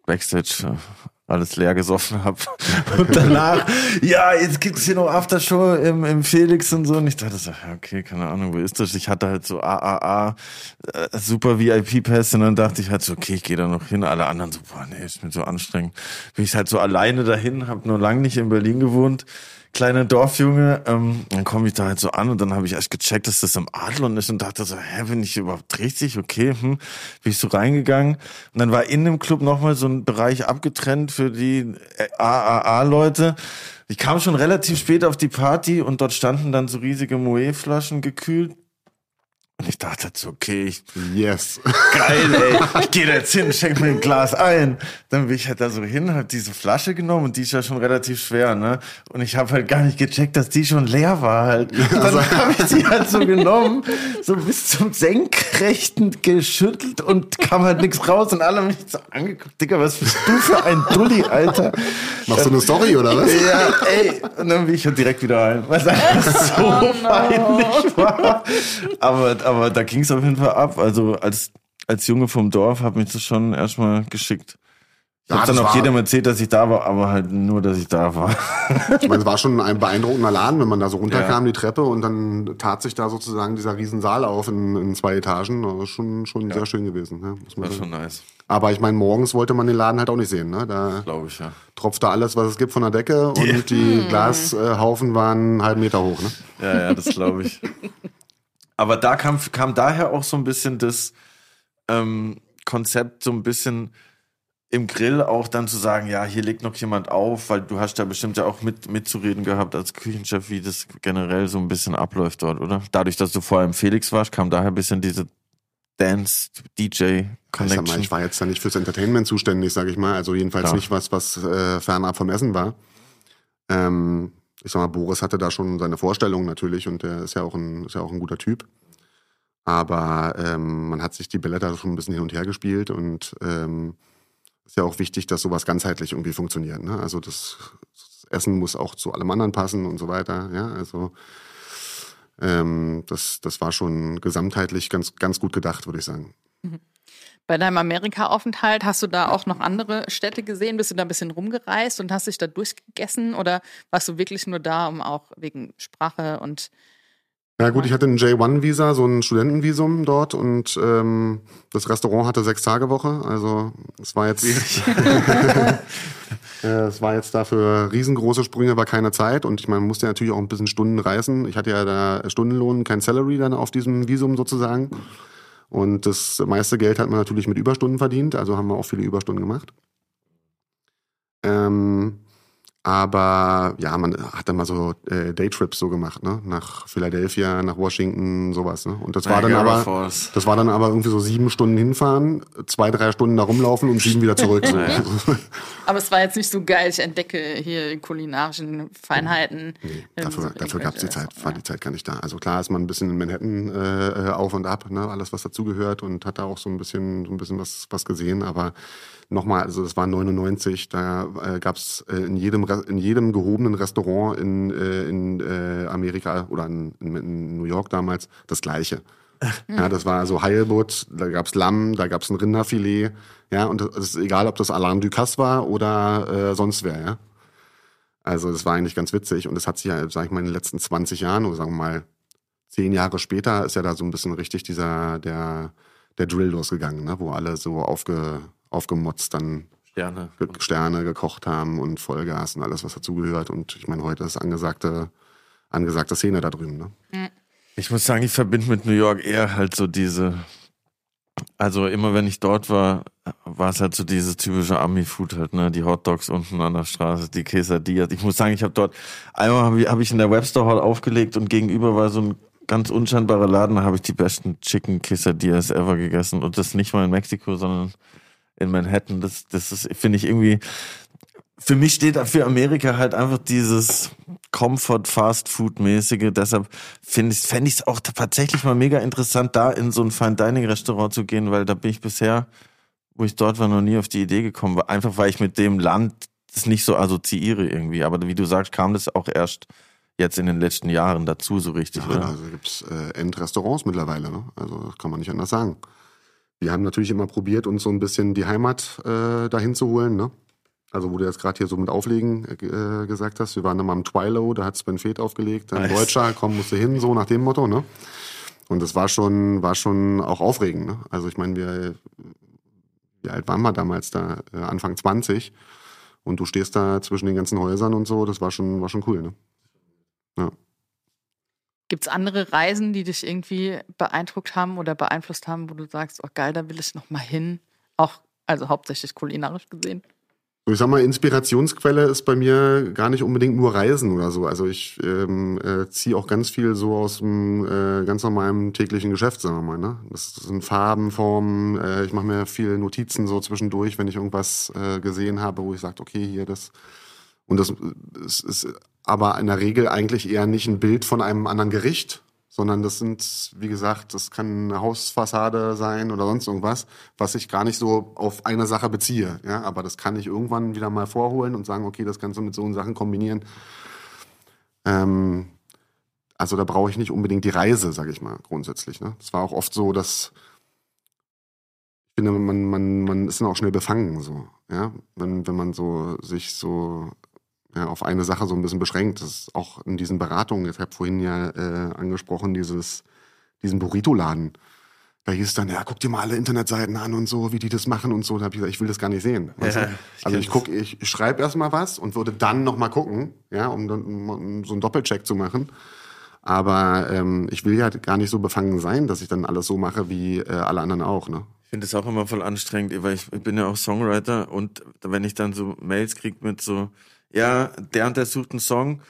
S1: Backstage alles leer gesoffen habe. Und danach, ja, jetzt gibt's hier noch Aftershow im, im Felix und so. Und ich dachte so, okay, keine Ahnung, wo ist das? Ich hatte halt so AAA, äh, super VIP-Pass und dann dachte ich halt so, okay, ich gehe da noch hin. Alle anderen so, boah, nee, ist mir so anstrengend. Bin ich halt so alleine dahin, habe nur lang nicht in Berlin gewohnt kleiner Dorfjunge. Ähm, dann komme ich da halt so an und dann habe ich erst gecheckt, dass das im Adlon ist und dachte so, hä, bin ich überhaupt richtig? Okay, hm. Bin ich so reingegangen. Und dann war in dem Club nochmal so ein Bereich abgetrennt für die AAA-Leute. Ich kam schon relativ spät auf die Party und dort standen dann so riesige Moe-Flaschen gekühlt. Und ich dachte so, okay, ich,
S3: Yes.
S1: geil, ey. Ich gehe da jetzt hin, schenk mir ein Glas ein. Dann bin ich halt da so hin, hab diese Flasche genommen und die ist ja schon relativ schwer, ne? Und ich habe halt gar nicht gecheckt, dass die schon leer war halt. Dann habe ich die halt so genommen, so bis zum Senkrechten geschüttelt und kam halt nichts raus und alle haben mich so angeguckt. Digga, was bist du für ein Dulli, Alter?
S3: Machst du eine Story oder was?
S1: Ja, ey. Und dann bin ich halt direkt wieder rein, weil es einfach so peinlich war. Aber, aber da ging es auf jeden Fall ab. Also als, als Junge vom Dorf hat mich das schon erstmal geschickt. Ich
S3: Ja,
S1: hab dann auch jedem erzählt, dass ich da war, aber halt nur, dass ich da war.
S3: Ich meine, es war schon ein beeindruckender Laden, wenn man da so runterkam,
S1: Ja.
S3: die Treppe, und dann tat sich da sozusagen dieser Riesensaal auf in, in zwei Etagen. Das ist schon, schon sehr schön gewesen. Ne? Muss man
S1: War
S3: sagen.
S1: schon nice,
S3: Aber ich meine, morgens wollte man den Laden halt auch nicht sehen. Ne? Da
S1: glaube ich, ja.
S3: tropfte alles, was es gibt von der Decke und die Glashaufen waren einen halben Meter hoch. Ne?
S1: Ja, ja, das glaube ich. Aber da kam, kam daher auch so ein bisschen das ähm, Konzept, so ein bisschen im Grill auch dann zu sagen, ja, hier legt noch jemand auf, weil du hast da bestimmt ja auch mit, mitzureden gehabt als Küchenchef, wie das generell so ein bisschen abläuft dort, oder? Dadurch, dass du vorher im Felix warst, kam daher ein bisschen diese
S3: Ich, sag mal,
S1: Dance-DJ-Connection.
S3: ich war jetzt da nicht fürs Entertainment zuständig, sage ich mal. Also jedenfalls
S1: Klar.
S3: nicht was, was äh, fernab vom Essen war. Ähm, ich sag mal, Boris hatte da schon seine Vorstellungen natürlich und der ist ja auch ein, ist ja auch ein guter Typ. Aber ähm, man hat sich die Bälle da schon ein bisschen hin und her gespielt und ähm, ist ja auch wichtig, dass sowas ganzheitlich irgendwie funktioniert. Ne? Also das, das Essen muss auch zu allem anderen passen und so weiter. Ja, also ähm, das, das war schon gesamtheitlich ganz, ganz gut gedacht, würde ich sagen.
S2: Bei deinem Amerika-Aufenthalt hast du da auch noch andere Städte gesehen? Bist du da ein bisschen rumgereist und hast dich da durchgegessen? Oder warst du wirklich nur da, um auch wegen Sprache und
S3: Ja gut, ich hatte ein J1-Visa, so ein Studentenvisum dort und ähm, das Restaurant hatte sechs Tage Woche. Also es war jetzt es war jetzt dafür riesengroße Sprünge, war keine Zeit und ich meine, man musste natürlich auch ein bisschen Stunden reisen. Ich hatte ja da Stundenlohn, kein Salary dann auf diesem Visum sozusagen. Und das meiste Geld hat man natürlich mit Überstunden verdient, also haben wir auch viele Überstunden gemacht. Ähm, aber ja, man hat dann mal so äh, Daytrips so gemacht, ne? Nach Philadelphia, nach Washington, sowas, ne? Und das war dann aber,
S1: Falls.
S3: das war dann aber irgendwie so sieben Stunden hinfahren, zwei, drei Stunden da rumlaufen und sieben wieder zurück. So.
S1: Naja.
S2: Aber es war jetzt nicht so geil, ich entdecke hier die kulinarischen Feinheiten.
S3: Nee, dafür,
S2: so
S3: dafür gab's die
S2: irgendwelche-
S3: Zeit, war die Zeit gar nicht da. Also klar ist man ein bisschen in Manhattan äh, äh, auf und ab, ne, alles was dazugehört und hat da auch so ein bisschen, so ein bisschen was, was gesehen. Aber nochmal, also das war 99, da äh, gab's äh, in jedem Re- in jedem gehobenen Restaurant in, äh, in äh, Amerika oder in, in, New York damals das Gleiche. Ja, das war also Heilbutt, da gab's Lamm, da gab's ein Rinderfilet, ja, und es ist egal, ob das Alain Ducasse war oder äh, sonst wer, ja. Also das war eigentlich ganz witzig und das hat sich ja, sag ich mal, in den letzten 20 Jahren oder sagen wir mal zehn Jahre später ist ja da so ein bisschen richtig dieser, der, der Drill losgegangen, ne? wo alle so aufge, aufgemotzt dann
S1: Sterne.
S3: Ge- Sterne gekocht haben und Vollgas und alles, was dazugehört. Und ich meine, heute ist angesagte, angesagte Szene da drüben. Ne?
S1: Ich muss sagen, ich verbinde mit New York eher halt so diese, also immer wenn ich dort war, war es halt so dieses typische Ami-Food halt, ne, die Hotdogs unten an der Straße, die Quesadillas. Ich muss sagen, ich habe dort, einmal habe ich, hab ich in der Webster Hall aufgelegt und gegenüber war so ein ganz unscheinbarer Laden, da habe ich die besten Chicken Quesadillas ever gegessen und das nicht mal in Mexiko, sondern in Manhattan. Das, das ist, finde ich irgendwie, für mich steht da für Amerika halt einfach dieses Comfort Fast Food mäßige. Deshalb finde ich fände ich es auch tatsächlich mal mega interessant, da in so ein Fine Dining Restaurant zu gehen, weil da bin ich bisher, wo ich dort war, noch nie auf die Idee gekommen. Einfach weil ich mit dem Land das nicht so assoziiere irgendwie. Aber wie du sagst, kam das auch erst jetzt in den letzten Jahren dazu so richtig,
S3: Ja,
S1: oder?
S3: also gibt's äh, Endrestaurants mittlerweile. Ne? Also das kann man nicht anders sagen. Wir haben natürlich immer probiert, uns so ein bisschen die Heimat äh, dahin zu holen. Ne? Also wo du jetzt gerade hier so mit Auflegen äh, gesagt hast, wir waren dann mal im Twilo, da hat Sven Feth aufgelegt, ein
S1: Nice.
S3: Deutscher, komm, musst du hin, so nach dem Motto. Ne? Und das war schon, war schon auch aufregend. Ne? Also ich meine, wir, wie alt waren wir damals da? Äh, Anfang 20. Und du stehst da zwischen den ganzen Häusern und so, das war schon, war schon cool. Ne?
S2: Gibt es andere Reisen, die dich irgendwie beeindruckt haben oder beeinflusst haben, wo du sagst, oh geil, da will ich noch mal hin? Auch, also hauptsächlich kulinarisch gesehen.
S3: Ich sag mal, Inspirationsquelle ist bei mir gar nicht unbedingt nur Reisen oder so. Also ich ähm, äh, ziehe auch ganz viel so aus dem äh, ganz normalen täglichen Geschäft, sagen wir mal. Ne? Das sind Farben, Formen. Äh, ich mache mir viele Notizen so zwischendurch, wenn ich irgendwas äh, gesehen habe, wo ich sage, okay, hier das. Und das ist, ist aber in der Regel eigentlich eher nicht ein Bild von einem anderen Gericht, sondern das sind, wie gesagt, das kann eine Hausfassade sein oder sonst irgendwas, was ich gar nicht so auf eine Sache beziehe. Ja, aber das kann ich irgendwann wieder mal vorholen und sagen, okay, das kannst du mit so Sachen kombinieren. Ähm, also da brauche ich nicht unbedingt die Reise, sage ich mal, grundsätzlich. Ne? Es war auch oft so, dass ich finde, man, man, man ist dann auch schnell befangen, so, ja, wenn, wenn man so sich so ja, auf eine Sache so ein bisschen beschränkt. Das ist auch in diesen Beratungen, ich habe vorhin ja äh, angesprochen, dieses, diesen Burrito-Laden. Da hieß es dann, ja, guck dir mal alle Internetseiten an und so, wie die das machen und so. Da habe ich gesagt, ich will das gar nicht sehen. Ja, ich also ich gucke, ich schreibe erstmal was und würde dann nochmal gucken, ja, um, um, so einen Doppelcheck zu machen. Aber ähm, ich will ja gar nicht so befangen sein, dass ich dann alles so mache wie äh, alle anderen auch. Ne?
S1: Ich finde es auch immer voll anstrengend, weil ich bin ja auch Songwriter und wenn ich dann so Mails kriege mit so, ja, der und der sucht einen Song,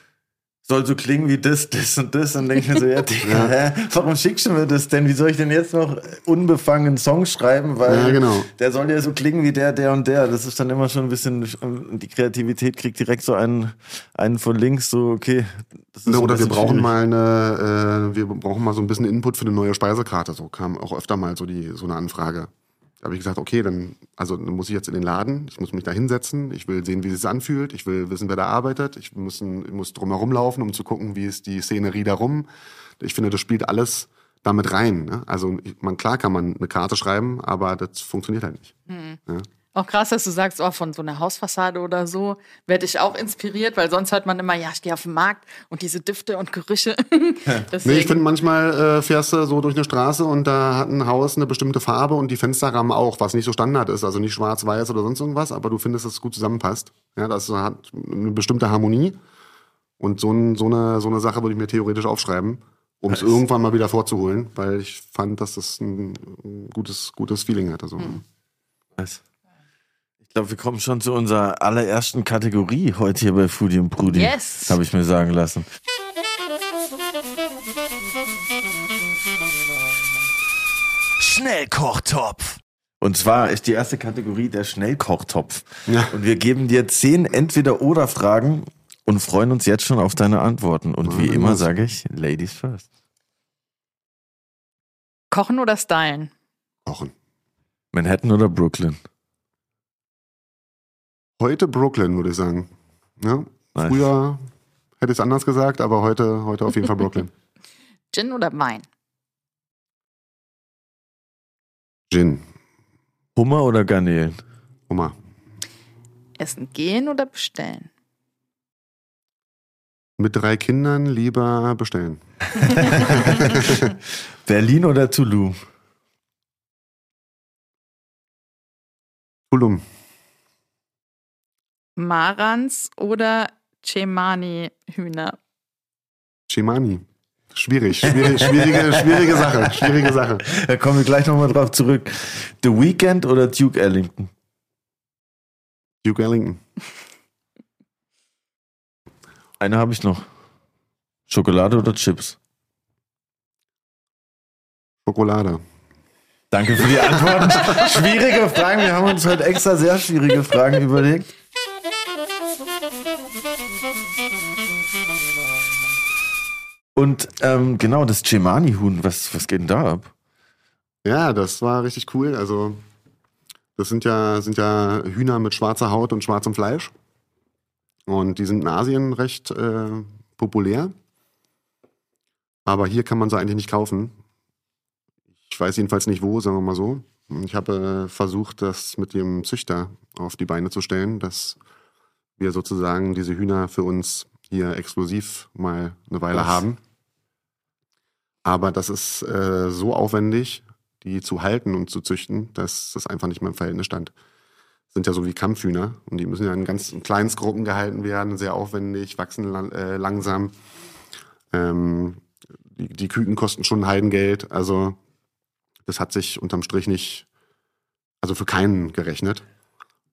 S1: soll so klingen wie das, das und das. Und denke mir so, ja, Digga, hä, warum schickst du mir das denn? Wie soll ich denn jetzt noch unbefangen einen Song schreiben? Weil
S3: ja, genau.
S1: der soll ja so klingen wie der, der und der. Das ist dann immer schon ein bisschen, die Kreativität kriegt direkt so einen, einen von links, so, okay.
S3: Ja, oder wir brauchen schwierig. mal eine, äh, wir brauchen mal so ein bisschen Input für eine neue Speisekarte. So kam auch öfter mal so die, so eine Anfrage. Da habe ich gesagt, okay, dann, also dann muss ich jetzt in den Laden, ich muss mich da hinsetzen, ich will sehen, wie es sich anfühlt, ich will wissen, wer da arbeitet, ich muss, ich muss drumherum laufen, um zu gucken, wie ist die Szenerie darum. Ich finde, das spielt alles damit rein. Ne? Also man, klar kann man eine Karte schreiben, aber das funktioniert halt nicht.
S2: Mhm. Ja? Auch krass, dass du sagst, oh, von so einer Hausfassade oder so werde ich auch inspiriert, weil sonst hört man immer, ja, ich gehe auf den Markt und diese Düfte und Gerüche.
S3: nee, ich finde manchmal äh, fährst du so durch eine Straße und da hat ein Haus eine bestimmte Farbe und die Fensterrahmen auch, was nicht so Standard ist, also nicht schwarz-weiß oder sonst irgendwas, aber du findest, dass es gut zusammenpasst. Ja, das hat eine bestimmte Harmonie und so, ein, so, eine, so eine Sache würde ich mir theoretisch aufschreiben, um es irgendwann mal wieder vorzuholen, weil ich fand, dass das ein gutes, gutes Feeling hatte. So. Hm.
S1: Ich glaube, wir kommen schon zu unserer allerersten Kategorie heute hier bei Foodie und Brudi.
S2: Yes.
S1: Habe ich mir sagen lassen. Schnellkochtopf. Und zwar ist die erste Kategorie der Schnellkochtopf. Ja. Und wir geben dir zehn Entweder-Oder-Fragen und freuen uns jetzt schon auf deine Antworten. Und wie immer sage ich, Ladies first.
S2: Kochen oder stylen?
S3: Kochen.
S1: Manhattan oder Brooklyn?
S3: Heute Brooklyn, würde ich sagen. Ja? Nice. Früher hätte ich es anders gesagt, aber heute, heute auf jeden Fall Brooklyn.
S2: Gin oder Wein?
S3: Gin.
S1: Hummer oder Garnelen?
S3: Hummer.
S2: Essen gehen oder bestellen?
S3: Mit drei Kindern lieber bestellen.
S1: Berlin oder Tulum?
S3: Tulum.
S2: Marans oder Cemani-Hühner?
S3: Cemani. Schwierig, schwierig, schwierige, schwierige Sache, schwierige Sache.
S1: Da kommen wir gleich nochmal drauf zurück. The Weekend oder Duke Ellington?
S3: Duke Ellington.
S1: Eine habe ich noch. Schokolade oder Chips?
S3: Schokolade.
S1: Danke für die Antworten. schwierige Fragen. Wir haben uns heute extra sehr schwierige Fragen überlegt. Und ähm, genau, das Cemani-Huhn, was, was geht denn da ab?
S3: Ja, das war richtig cool. Also, das sind ja, sind ja Hühner mit schwarzer Haut und schwarzem Fleisch. Und die sind in Asien recht äh, populär. Aber hier kann man sie eigentlich nicht kaufen. Ich weiß jedenfalls nicht wo, sagen wir mal so. Ich habe äh, versucht, das mit dem Züchter auf die Beine zu stellen, dass wir sozusagen diese Hühner für uns hier exklusiv mal eine Weile Was? haben. Aber das ist äh, so aufwendig, die zu halten und zu züchten, dass das einfach nicht mehr im Verhältnis stand. Das sind ja so wie Kampfhühner und die müssen ja in ganz in Kleinstgruppen gehalten werden, sehr aufwendig, wachsen lang, äh, langsam. Ähm, die, die Küken kosten schon Heidengeld. Also das hat sich unterm Strich nicht, also für keinen gerechnet.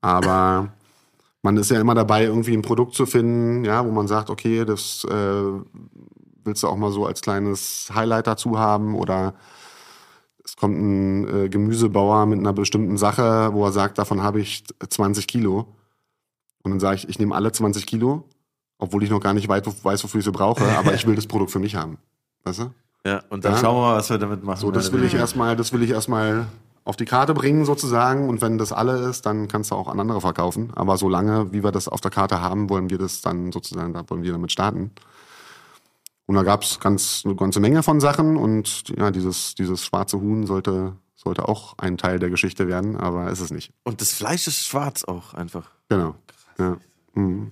S3: Aber man ist ja immer dabei, irgendwie ein Produkt zu finden, ja, wo man sagt, okay, das äh, willst du auch mal so als kleines Highlight dazu haben oder es kommt ein äh, Gemüsebauer mit einer bestimmten Sache, wo er sagt, davon habe ich 20 Kilo. Und dann sage ich, ich nehme alle 20 Kilo, obwohl ich noch gar nicht weit, weiß, wofür ich sie brauche, aber ich will das Produkt für mich haben. Weißt du?
S1: Ja, und dann
S3: Ja.
S1: schauen wir mal, was wir damit machen.
S3: So, das will ich erstmal, das will ich erstmal auf die Karte bringen sozusagen. Und wenn das alle ist, dann kannst du auch an andere verkaufen. Aber solange, wie wir das auf der Karte haben, wollen wir das dann sozusagen, da wollen wir damit starten. Und da gab's ganz eine ganze Menge von Sachen und ja, dieses, dieses schwarze Huhn sollte, sollte auch ein Teil der Geschichte werden, aber ist es nicht.
S1: Und das Fleisch ist schwarz auch einfach.
S3: Genau. Ja. Mhm.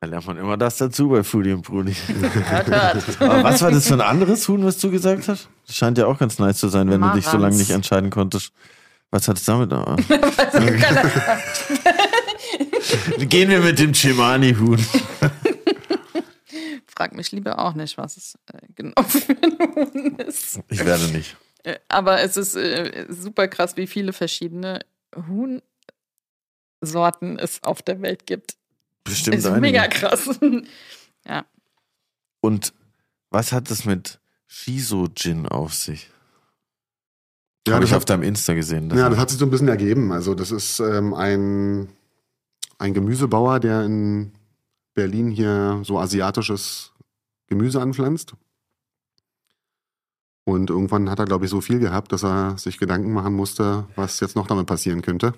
S1: Da lernt man immer das dazu bei Foodie und Bruni.
S2: Hört, hört.
S1: Aber was war das für ein anderes Huhn, was du gesagt hast? Das scheint ja auch ganz nice zu sein, wenn du dich so lange
S2: Marans.
S1: nicht entscheiden konntest. Was hat es damit an? Gehen wir mit dem Chimani-Huhn.
S2: Frag mich lieber auch nicht, was es äh, genau für ein Huhn ist.
S1: Ich werde nicht.
S2: Äh, Aber es ist äh, super krass, wie viele verschiedene Huhnsorten es auf der Welt gibt.
S1: Bestimmt
S2: ist
S1: einige.
S2: mega krass. ja.
S1: Und was hat das mit Shiso-Gin auf sich?
S3: Ja,
S1: Habe ich
S3: hat-
S1: auf deinem Insta gesehen. Das
S3: Ja, das hat sich so ein bisschen ergeben. Also das ist ähm, ein, ein Gemüsebauer, der in Berlin hier so asiatisches Gemüse anpflanzt. Und irgendwann hat er, glaube ich, so viel gehabt, dass er sich Gedanken machen musste, was jetzt noch damit passieren könnte.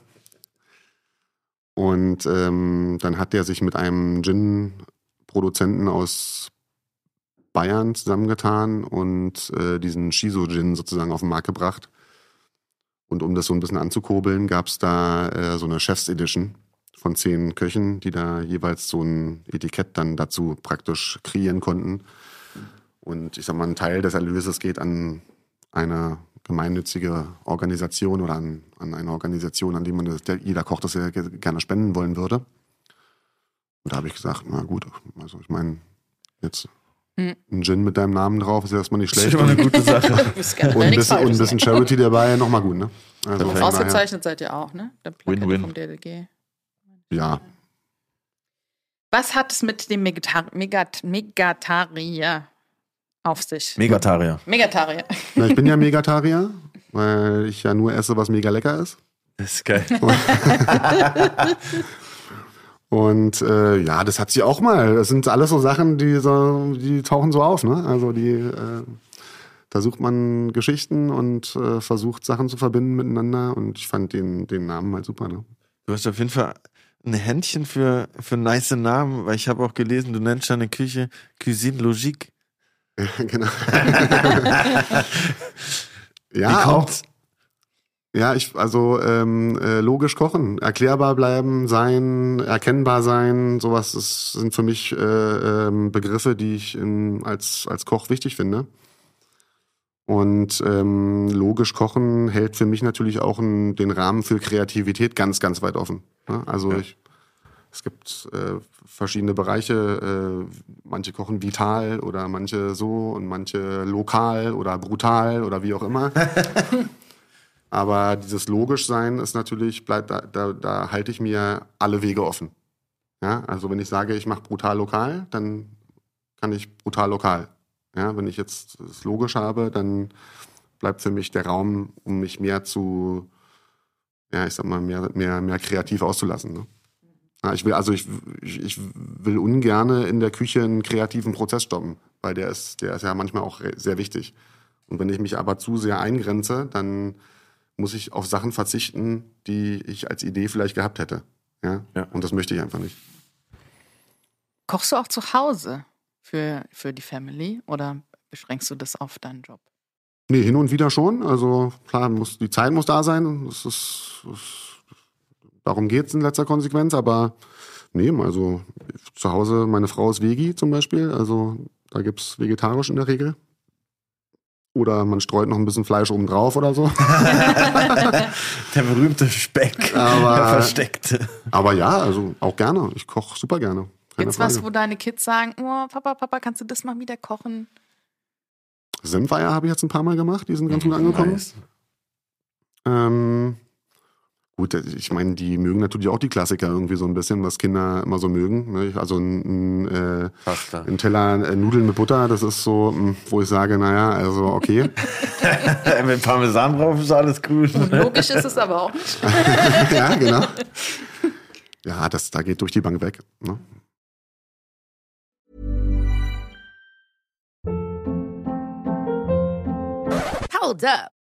S3: Und ähm, dann hat er sich mit einem Gin-Produzenten aus Bayern zusammengetan und äh, diesen Shiso-Gin sozusagen auf den Markt gebracht. Und um das so ein bisschen anzukurbeln, gab es da äh, so eine Chefs Edition von zehn Köchen, die da jeweils so ein Etikett dann dazu praktisch kreieren konnten. Und ich sag mal, ein Teil des Erlöses geht an eine gemeinnützige Organisation oder an, an eine Organisation, an die man das, der, jeder Koch das ja ge- gerne spenden wollen würde. Und da habe ich gesagt, na gut, also ich meine, jetzt
S2: Hm.
S3: ein Gin mit deinem Namen drauf ist ja erstmal nicht
S1: ist
S3: schlecht.
S1: immer eine gute Sache.
S3: Und ein bisschen, und ein bisschen Charity dabei, nochmal gut, ne? Also
S2: Ausgezeichnet seid ihr auch, ne?
S1: Win-win.
S2: vom DLG.
S3: Ja,
S2: Was hat es mit dem Megatar Megat Megatarier auf sich?
S1: Megatarier.
S2: Megatarier.
S3: Na, ich bin ja Megatarier, weil ich ja nur esse, was mega lecker ist.
S1: Das ist geil.
S3: Und äh, ja, das hat sie auch mal. Das sind alles so Sachen, die so, die tauchen so auf, ne? Also die, äh, da sucht man Geschichten und äh, versucht Sachen zu verbinden miteinander. Und ich fand den, den Namen halt super, ne?
S1: Du hast auf jeden Fall ein Händchen für, für nice Namen, weil ich habe auch gelesen, du nennst deine Küche Cuisine Logique.
S3: genau.
S1: Wie
S3: ja, auch.
S1: kommt's?
S3: Ja, ich, also ähm, äh, logisch kochen, erklärbar bleiben, sein, erkennbar sein, sowas das sind für mich äh, ähm, Begriffe, die ich in, als, als Koch wichtig finde. Und ähm, logisch kochen hält für mich natürlich auch einen, den Rahmen für Kreativität ganz, ganz weit offen. Ne? Also
S1: Ja.
S3: ich, es gibt äh, verschiedene Bereiche. Äh, manche kochen vital oder manche so und manche lokal oder brutal oder wie auch immer. Aber dieses logisch sein ist natürlich, bleibt da, da, da halte ich mir alle Wege offen. Ja, also wenn ich sage, ich mache brutal lokal, dann kann ich brutal lokal. Ja, wenn ich jetzt es logisch habe, dann bleibt für mich der Raum, um mich mehr zu, ja, ich sag mal, mehr, mehr, mehr kreativ auszulassen. Ne? Ich will, also ich, ich, ich will ungerne in der Küche einen kreativen Prozess stoppen, weil der ist, der ist ja manchmal auch sehr wichtig. Und wenn ich mich aber zu sehr eingrenze, dann muss ich auf Sachen verzichten, die ich als Idee vielleicht gehabt hätte. Ja?
S1: Ja.
S3: Und das möchte ich einfach nicht.
S2: Kochst du auch zu Hause für, für die Family oder beschränkst du das auf deinen Job?
S3: Nee, hin und wieder schon. Also klar, muss, die Zeit muss da sein. Das ist, das, darum geht's in letzter Konsequenz. Aber nee, also zu Hause, meine Frau ist Vegi zum Beispiel. Also da gibt's vegetarisch in der Regel. Oder man streut noch ein bisschen Fleisch oben drauf oder so.
S1: Der berühmte Speck.
S3: Aber-
S1: Der versteckte.
S3: Aber ja, also auch gerne. Ich koche super gerne. Frage.
S2: was, wo deine Kids sagen, oh, Papa, Papa, kannst du das mal wieder kochen?
S3: Senfeier habe ich jetzt ein paar Mal gemacht. Die sind ganz gut angekommen.
S1: Nice.
S3: Ähm, Gut, ich meine, die mögen natürlich auch die Klassiker irgendwie so ein bisschen, was Kinder immer so mögen. Ne? Also ein, ein, äh, ein Teller äh, Nudeln mit Butter, das ist so, mh, wo ich sage, naja, also okay.
S1: Mit Parmesan drauf ist alles gut.
S2: Logisch ist es aber auch nicht.
S3: ja, genau. Ja, das, da geht durch die Bank weg. Ne?
S4: Hold up.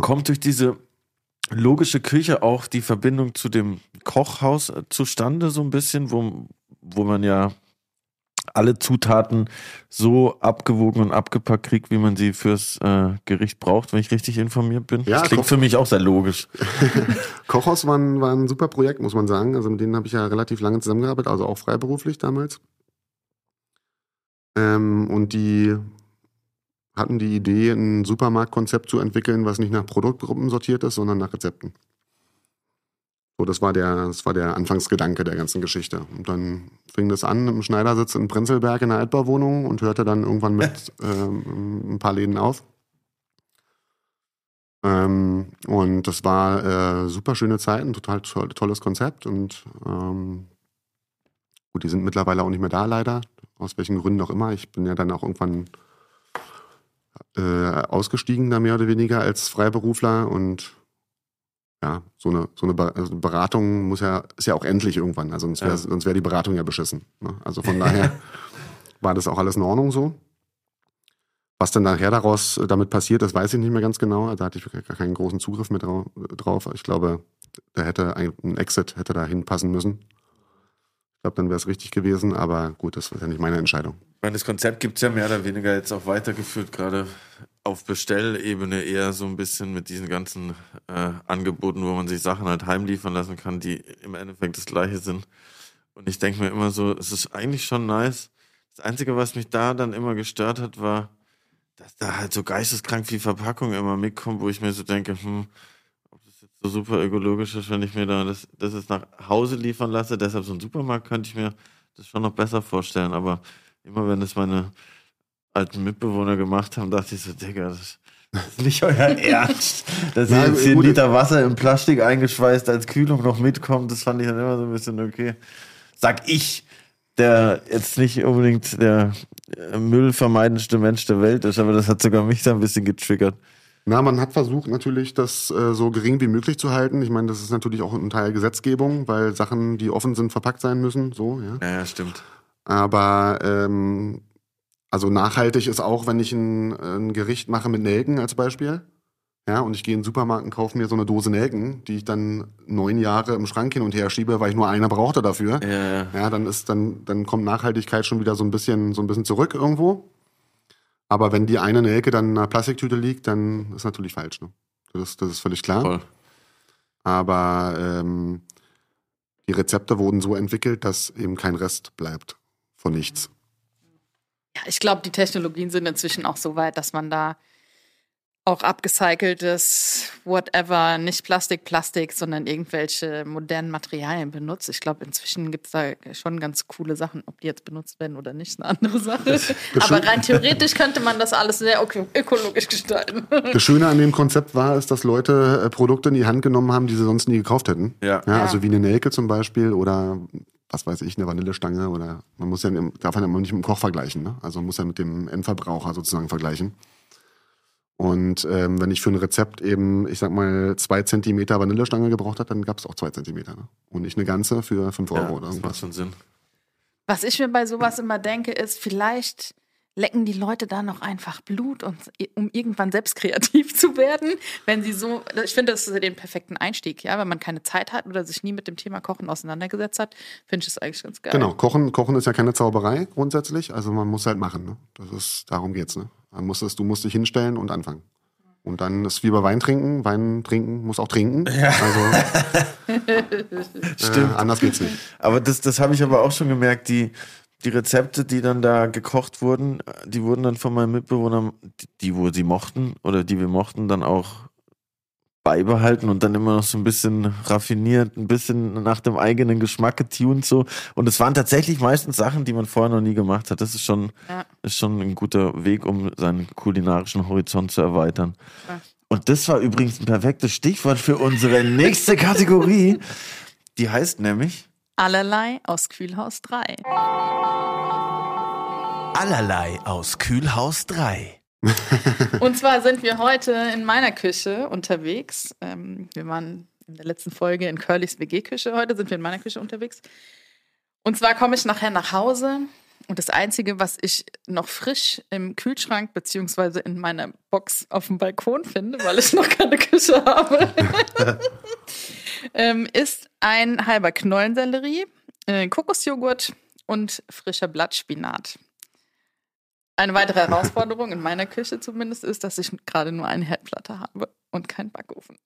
S1: Kommt durch diese logische Küche auch die Verbindung zu dem Kochhaus äh, zustande, so ein bisschen, wo, wo man ja alle Zutaten so abgewogen und abgepackt kriegt, wie man sie fürs äh, Gericht braucht, wenn ich richtig informiert bin.
S3: Ja,
S1: das klingt
S3: Koch-
S1: für mich auch sehr logisch.
S3: Kochhaus war ein, war ein super Projekt, muss man sagen. Also mit denen habe ich ja relativ lange zusammengearbeitet, also auch freiberuflich damals. Ähm, und die hatten die Idee, ein Supermarktkonzept zu entwickeln, was nicht nach Produktgruppen sortiert ist, sondern nach Rezepten. So, das war der, das war der Anfangsgedanke der ganzen Geschichte. Und dann fing das an im Schneidersitz in Prenzlberg in der Altbauwohnung und hörte dann irgendwann mit ähm, ein paar Läden auf. Ähm, und das war äh, super schöne Zeit, ein total toll, tolles Konzept. Und ähm, gut, die sind mittlerweile auch nicht mehr da, leider. Aus welchen Gründen auch immer. Ich bin ja dann auch irgendwann äh, ausgestiegen, da mehr oder weniger als Freiberufler. Und ja, so eine, so eine also Beratung muss ja, ist ja auch endlich irgendwann. Also sonst wäre
S1: Ja.
S3: sonst wär die Beratung ja beschissen. Ne? Also von daher war das auch alles in Ordnung so. Was dann nachher daraus äh, damit passiert, das weiß ich nicht mehr ganz genau. Da hatte ich gar keinen großen Zugriff mehr drau- drauf. Ich glaube, da hätte ein, ein Exit hätte da hinpassen müssen. Ich glaube, dann wäre es richtig gewesen, aber gut, das war ja nicht meine Entscheidung.
S1: Ich meine, das Konzept gibt es ja mehr oder weniger jetzt auch weitergeführt, gerade auf Bestellebene eher so ein bisschen mit diesen ganzen äh, Angeboten, wo man sich Sachen halt heimliefern lassen kann, die im Endeffekt das gleiche sind. Und ich denke mir immer so, es ist eigentlich schon nice. Das Einzige, was mich da dann immer gestört hat, war, dass da halt so geisteskrank viel Verpackung immer mitkommt, wo ich mir so denke, hm, so super ökologisch ist, wenn ich mir da das, das jetzt nach Hause liefern lasse. Deshalb so ein Supermarkt könnte ich mir das schon noch besser vorstellen. Aber immer wenn das meine alten Mitbewohner gemacht haben, dachte ich so, Digga, das, das ist nicht euer Ernst. Dass ihr jetzt 10
S3: gut.
S1: Liter Wasser in Plastik eingeschweißt als Kühlung noch mitkommt, das fand ich dann immer so ein bisschen okay. Sag ich, der jetzt nicht unbedingt der äh, müllvermeidendste Mensch der Welt ist, aber das hat sogar mich da ein bisschen getriggert.
S3: Na, man hat versucht natürlich, das äh, so gering wie möglich zu halten. Ich meine, das ist natürlich auch ein Teil Gesetzgebung, weil Sachen, die offen sind, verpackt sein müssen. So, ja.
S1: Ja, ja, stimmt.
S3: Aber ähm, also nachhaltig ist auch, wenn ich ein, ein Gericht mache mit Nelken als Beispiel. Ja, und ich gehe in den Supermarkt und kaufe mir so eine Dose Nelken, die ich dann neun Jahre im Schrank hin und her schiebe, weil ich nur eine brauchte dafür.
S1: Ja, ja.
S3: Ja, dann ist dann dann kommt Nachhaltigkeit schon wieder so ein bisschen so ein bisschen zurück irgendwo. Aber wenn die eine Nelke dann in einer Plastiktüte liegt, dann ist natürlich falsch. Ne? Das, das ist völlig klar.
S1: Voll.
S3: Aber ähm, die Rezepte wurden so entwickelt, dass eben kein Rest bleibt von nichts.
S2: Ja, ich glaube, die Technologien sind inzwischen auch so weit, dass man da auch abgecyceltes whatever, nicht Plastik, Plastik, sondern irgendwelche modernen Materialien benutzt. Ich glaube, inzwischen gibt es da schon ganz coole Sachen. Ob die jetzt benutzt werden oder nicht, ist eine andere Sache. Aber rein theoretisch könnte man das alles sehr öko- ökologisch gestalten.
S3: Das Schöne an dem Konzept war, ist, dass Leute äh, Produkte in die Hand genommen haben, die sie sonst nie gekauft hätten.
S1: Ja.
S3: ja also wie eine Nelke zum Beispiel oder was weiß ich, eine Vanillestange oder man muss ja im- darf man ja immer nicht mit dem Koch vergleichen, ne? Also man muss ja mit dem Endverbraucher sozusagen vergleichen. Und ähm, wenn ich für ein Rezept eben, ich sag mal, zwei Zentimeter Vanillestange gebraucht hat, dann gab es auch zwei Zentimeter. Ne? Und nicht eine ganze für fünf Euro
S1: Ja,
S3: oder
S1: das macht
S3: irgendwas.
S1: schon Sinn.
S2: Was ich mir bei sowas immer denke, ist, vielleicht lecken die Leute da noch einfach Blut, und, um irgendwann selbst kreativ zu werden, wenn sie so, ich finde, das ist den perfekten Einstieg, ja, wenn man keine Zeit hat oder sich nie mit dem Thema Kochen auseinandergesetzt hat, finde ich das eigentlich ganz geil.
S3: Genau, Kochen, Kochen ist ja keine Zauberei grundsätzlich. Also man muss halt machen. Ne? Das ist, darum geht's. Ne? Man muss es, du musst dich hinstellen und anfangen. Und dann ist wie bei Wein trinken. Wein trinken muss auch trinken. Ja. Also
S1: Stimmt.
S3: Äh, anders geht's nicht.
S1: Aber das, das habe ich aber auch schon gemerkt, die, die Rezepte, die dann da gekocht wurden, die wurden dann von meinen Mitbewohnern, die, die wo sie mochten oder die wir mochten, dann auch beibehalten und dann immer noch so ein bisschen raffiniert, ein bisschen nach dem eigenen Geschmack getuned so. Und es waren tatsächlich meistens Sachen, die man vorher noch nie gemacht hat. Das ist schon,
S2: Ja.
S1: ist schon ein guter Weg, um seinen kulinarischen Horizont zu erweitern.
S2: Ja.
S1: Und das war übrigens ein perfektes Stichwort für unsere nächste Kategorie. Die heißt nämlich
S2: Allerlei aus Kühlhaus 3.
S5: Allerlei aus Kühlhaus 3.
S2: Und zwar sind wir heute in meiner Küche unterwegs. Ähm, wir waren in der letzten Folge in Curlys WG-Küche. Heute sind wir in meiner Küche unterwegs. Und zwar komme ich nachher nach Hause und das Einzige, was ich noch frisch im Kühlschrank beziehungsweise in meiner Box auf dem Balkon finde, weil ich noch keine Küche habe, ähm, ist ein halber Knollensellerie, äh, Kokosjoghurt und frischer Blattspinat. Eine weitere Herausforderung in meiner Küche zumindest ist, dass ich gerade nur eine Herdplatte habe und keinen Backofen.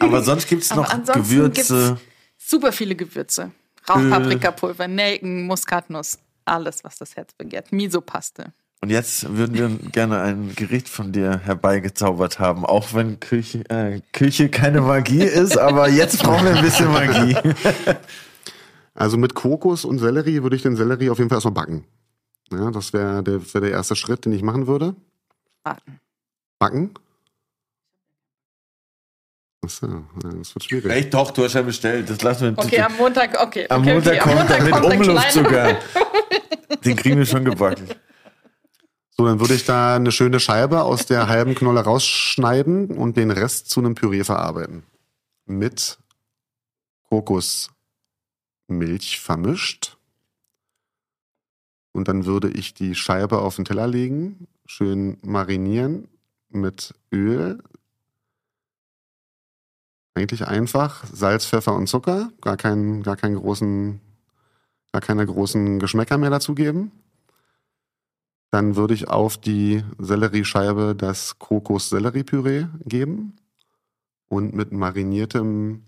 S1: Aber sonst gibt es noch
S2: ansonsten
S1: Gewürze.
S2: Super viele Gewürze. Rauchpaprikapulver, Nelken, Muskatnuss, alles, was das Herz begehrt. Miso-Paste.
S1: Und jetzt würden wir gerne ein Gericht von dir herbeigezaubert haben, auch wenn Küche, äh, Küche keine Magie ist, aber jetzt brauchen wir ein bisschen Magie.
S3: Also mit Kokos und Sellerie würde ich den Sellerie auf jeden Fall erstmal backen. Ja, das wäre der, wär der erste Schritt, den ich machen würde.
S2: Backen.
S3: Backen. Achso, ja, das wird schwierig.
S1: Echt doch, du hast ja bestellt. Das lassen wir
S2: Okay, am Montag, okay.
S1: am
S2: okay,
S1: Montag
S2: okay.
S1: kommt er mit Umluft sogar. Den kriegen wir schon gebacken.
S3: So, dann würde ich da eine schöne Scheibe aus der halben Knolle rausschneiden und den Rest zu einem Püree verarbeiten. Mit Kokosmilch vermischt. Und dann würde ich die Scheibe auf den Teller legen, schön marinieren mit Öl. Eigentlich einfach Salz, Pfeffer und Zucker, gar keinen, gar keinen großen, gar keine großen Geschmäcker mehr dazugeben. Dann würde ich auf die Selleriescheibe das Kokos-Selleriepüree geben und mit mariniertem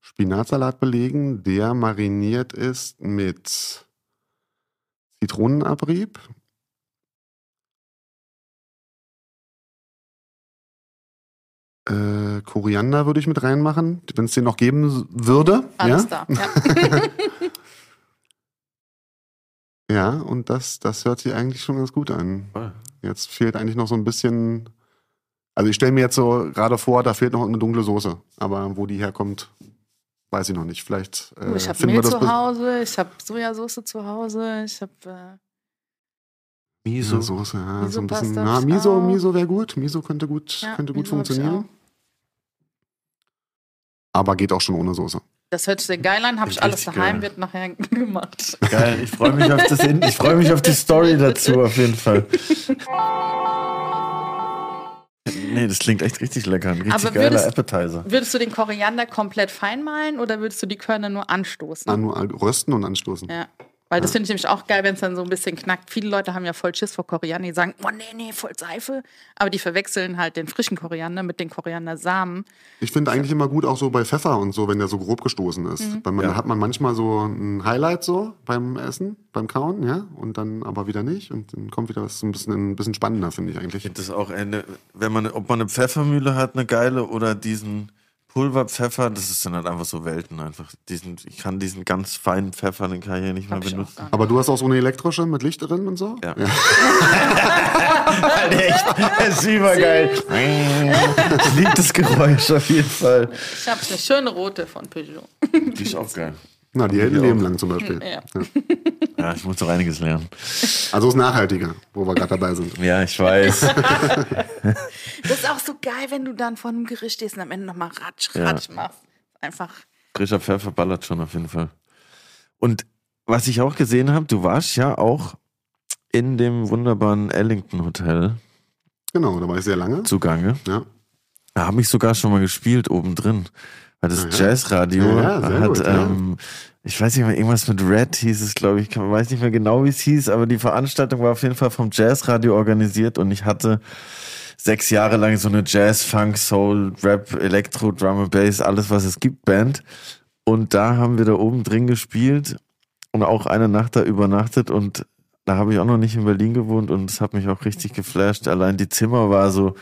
S3: Spinatsalat belegen, der mariniert ist mit Zitronenabrieb, äh, Koriander würde ich mit reinmachen, wenn es den noch geben würde.
S2: Alles
S3: ja?
S2: da. Ja.
S3: Ja, und das, das hört sich eigentlich schon ganz gut an.
S1: Voll.
S3: Jetzt fehlt eigentlich noch so ein bisschen. Also ich stelle mir jetzt so gerade vor, da fehlt noch eine dunkle Soße. Aber wo die herkommt, weiß ich noch nicht. Vielleicht äh,
S2: ich habe
S3: finden
S2: Mehl
S3: wir das
S2: zu Hause, ich habe Sojasauce zu Hause, ich habe äh,
S1: Miso.
S3: Miso Soße, ja, so ein bisschen. Na,
S2: hab
S3: Miso. Miso wäre gut. Miso könnte gut,
S2: ja,
S3: könnte gut
S2: Miso hab
S3: funktionieren. Aber geht auch schon ohne Soße.
S2: Das hört sich sehr geil an, habe ich alles daheim,
S1: geil.
S2: wird nachher gemacht.
S1: Geil, ich freue mich auf das In ich freue mich auf die Story dazu auf jeden Fall. Nee, das klingt echt richtig lecker. Ein richtig
S2: Aber
S1: geiler
S2: würdest-
S1: Appetizer.
S2: Würdest du den Koriander komplett fein mahlen oder würdest du die Körner nur anstoßen?
S3: Ah, nur rösten und anstoßen.
S2: Ja. Weil das finde ich nämlich auch geil, wenn es dann so ein bisschen knackt. Viele Leute haben ja voll Schiss vor Koriander. Die sagen, oh nee, nee, voll Seife. Aber die verwechseln halt den frischen Koriander mit den Koriandersamen.
S3: Ich finde eigentlich immer gut auch so bei Pfeffer und so, wenn der so grob gestoßen ist.
S2: Mhm.
S3: Weil man,
S1: Ja.
S3: da hat man manchmal so ein Highlight so beim Essen, beim Kauen, ja, und dann aber wieder nicht. Und dann kommt wieder was so ein bisschen, ein bisschen spannender, finde ich
S1: Ich
S3: eigentlich.
S1: finde das auch, eine, wenn man, ob man eine Pfeffermühle hat, eine geile, oder diesen Pulverpfeffer, das ist dann halt einfach so Welten einfach. Diesen, ich kann diesen ganz feinen Pfeffer, den kann ich ja nicht mehr
S2: Hab auch
S1: benutzen.
S3: Aber du hast auch so eine elektrische mit Licht drin und so?
S1: Ja. Echt, das ist übergeil. Ich liebe das Geräusch auf jeden Fall.
S2: Ich habe eine schöne rote von Peugeot.
S1: Die ist auch geil.
S3: Na, die hält ein Leben lang zum Beispiel.
S2: Ja.
S1: Ja, ich muss doch einiges lernen.
S3: Also ist nachhaltiger, wo wir gerade dabei sind.
S1: Ja, ich weiß.
S2: Das ist auch so geil, wenn du dann vor einem Gericht stehst und am Ende nochmal ratsch,
S1: Ja.
S2: ratsch machst. Einfach.
S1: Frischer Pfeffer ballert schon auf jeden Fall. Und was ich auch gesehen habe, du warst ja auch in dem wunderbaren Ellington Hotel
S3: Genau, da war ich sehr lange.
S1: zugange.
S3: Ja.
S1: Da habe ich sogar schon mal gespielt oben drin. Weil das
S3: ja.
S1: Jazzradio
S3: Ja,
S1: hat,
S3: gut,
S1: ähm, ich weiß nicht mehr, irgendwas mit Red hieß es, glaube ich. Ich weiß nicht mehr genau, wie es hieß, aber die Veranstaltung war auf jeden Fall vom Jazzradio organisiert und ich hatte sechs Jahre lang so eine Jazz, Funk, Soul, Rap, Elektro, Drum and Bass, alles was es gibt, Band. Und da haben wir da oben drin gespielt und auch eine Nacht da übernachtet und da habe ich auch noch nicht in Berlin gewohnt und es hat mich auch richtig geflasht. Allein die Zimmer war so,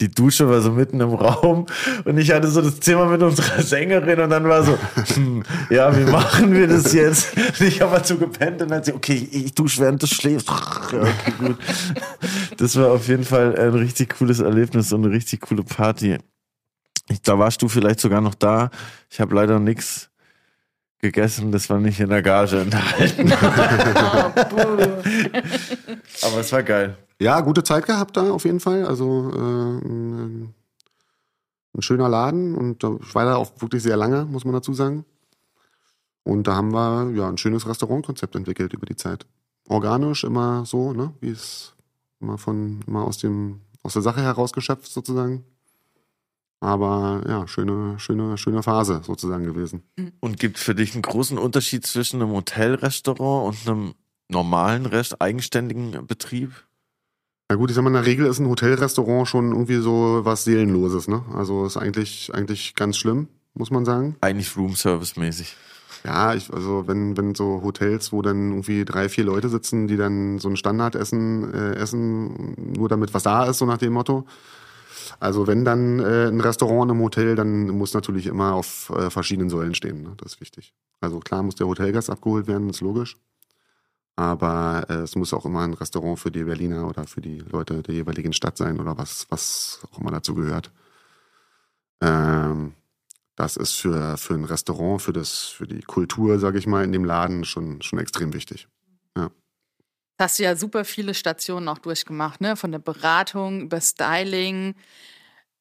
S1: die Dusche war so mitten im Raum und ich hatte so das Zimmer mit unserer Sängerin und dann war so, hm, ja, wie machen wir das jetzt? Und ich habe dazu gepennt und dann sie, okay, ich dusche während du schläfst. Ja, okay, gut. Das war auf jeden Fall ein richtig cooles Erlebnis und eine richtig coole Party. Ich, da warst du vielleicht sogar noch da. Ich habe leider nichts gegessen, das war nicht in der Gage enthalten.
S2: Oh.
S1: Aber es war geil.
S3: Ja, gute Zeit gehabt da auf jeden Fall. Also äh, ein, ein schöner Laden und ich war da auch wirklich sehr lange, muss man dazu sagen. Und da haben wir ja ein schönes Restaurantkonzept entwickelt über die Zeit. Organisch, immer so, ne, wie es immer von immer aus dem aus der Sache herausgeschöpft sozusagen. Aber ja, schöne, schöne, schöne Phase sozusagen gewesen.
S1: Und gibt für dich einen großen Unterschied zwischen einem Hotelrestaurant und einem normalen, Rest, eigenständigen Betrieb?
S3: Na gut, ich sag mal, in der Regel ist ein Hotelrestaurant schon irgendwie so was Seelenloses, ne? Also ist eigentlich, eigentlich ganz schlimm, muss man sagen.
S1: Eigentlich Roomservice-mäßig.
S3: Ja, ich, also wenn, wenn so Hotels, wo dann irgendwie drei, vier Leute sitzen, die dann so ein Standardessen äh, essen, nur damit was da ist, so nach dem Motto. Also wenn dann äh, ein Restaurant im Hotel, dann muss natürlich immer auf äh, verschiedenen Säulen stehen. Ne? Das ist wichtig. Also klar muss der Hotelgast abgeholt werden, ist logisch. Aber äh, es muss auch immer ein Restaurant für die Berliner oder für die Leute der jeweiligen Stadt sein oder was, was auch immer dazu gehört. Ähm, das ist für, für ein Restaurant, für, das, für die Kultur, sage ich mal, in dem Laden schon, schon extrem wichtig.
S2: Hast du ja super viele Stationen auch durchgemacht, ne? Von der Beratung über Styling.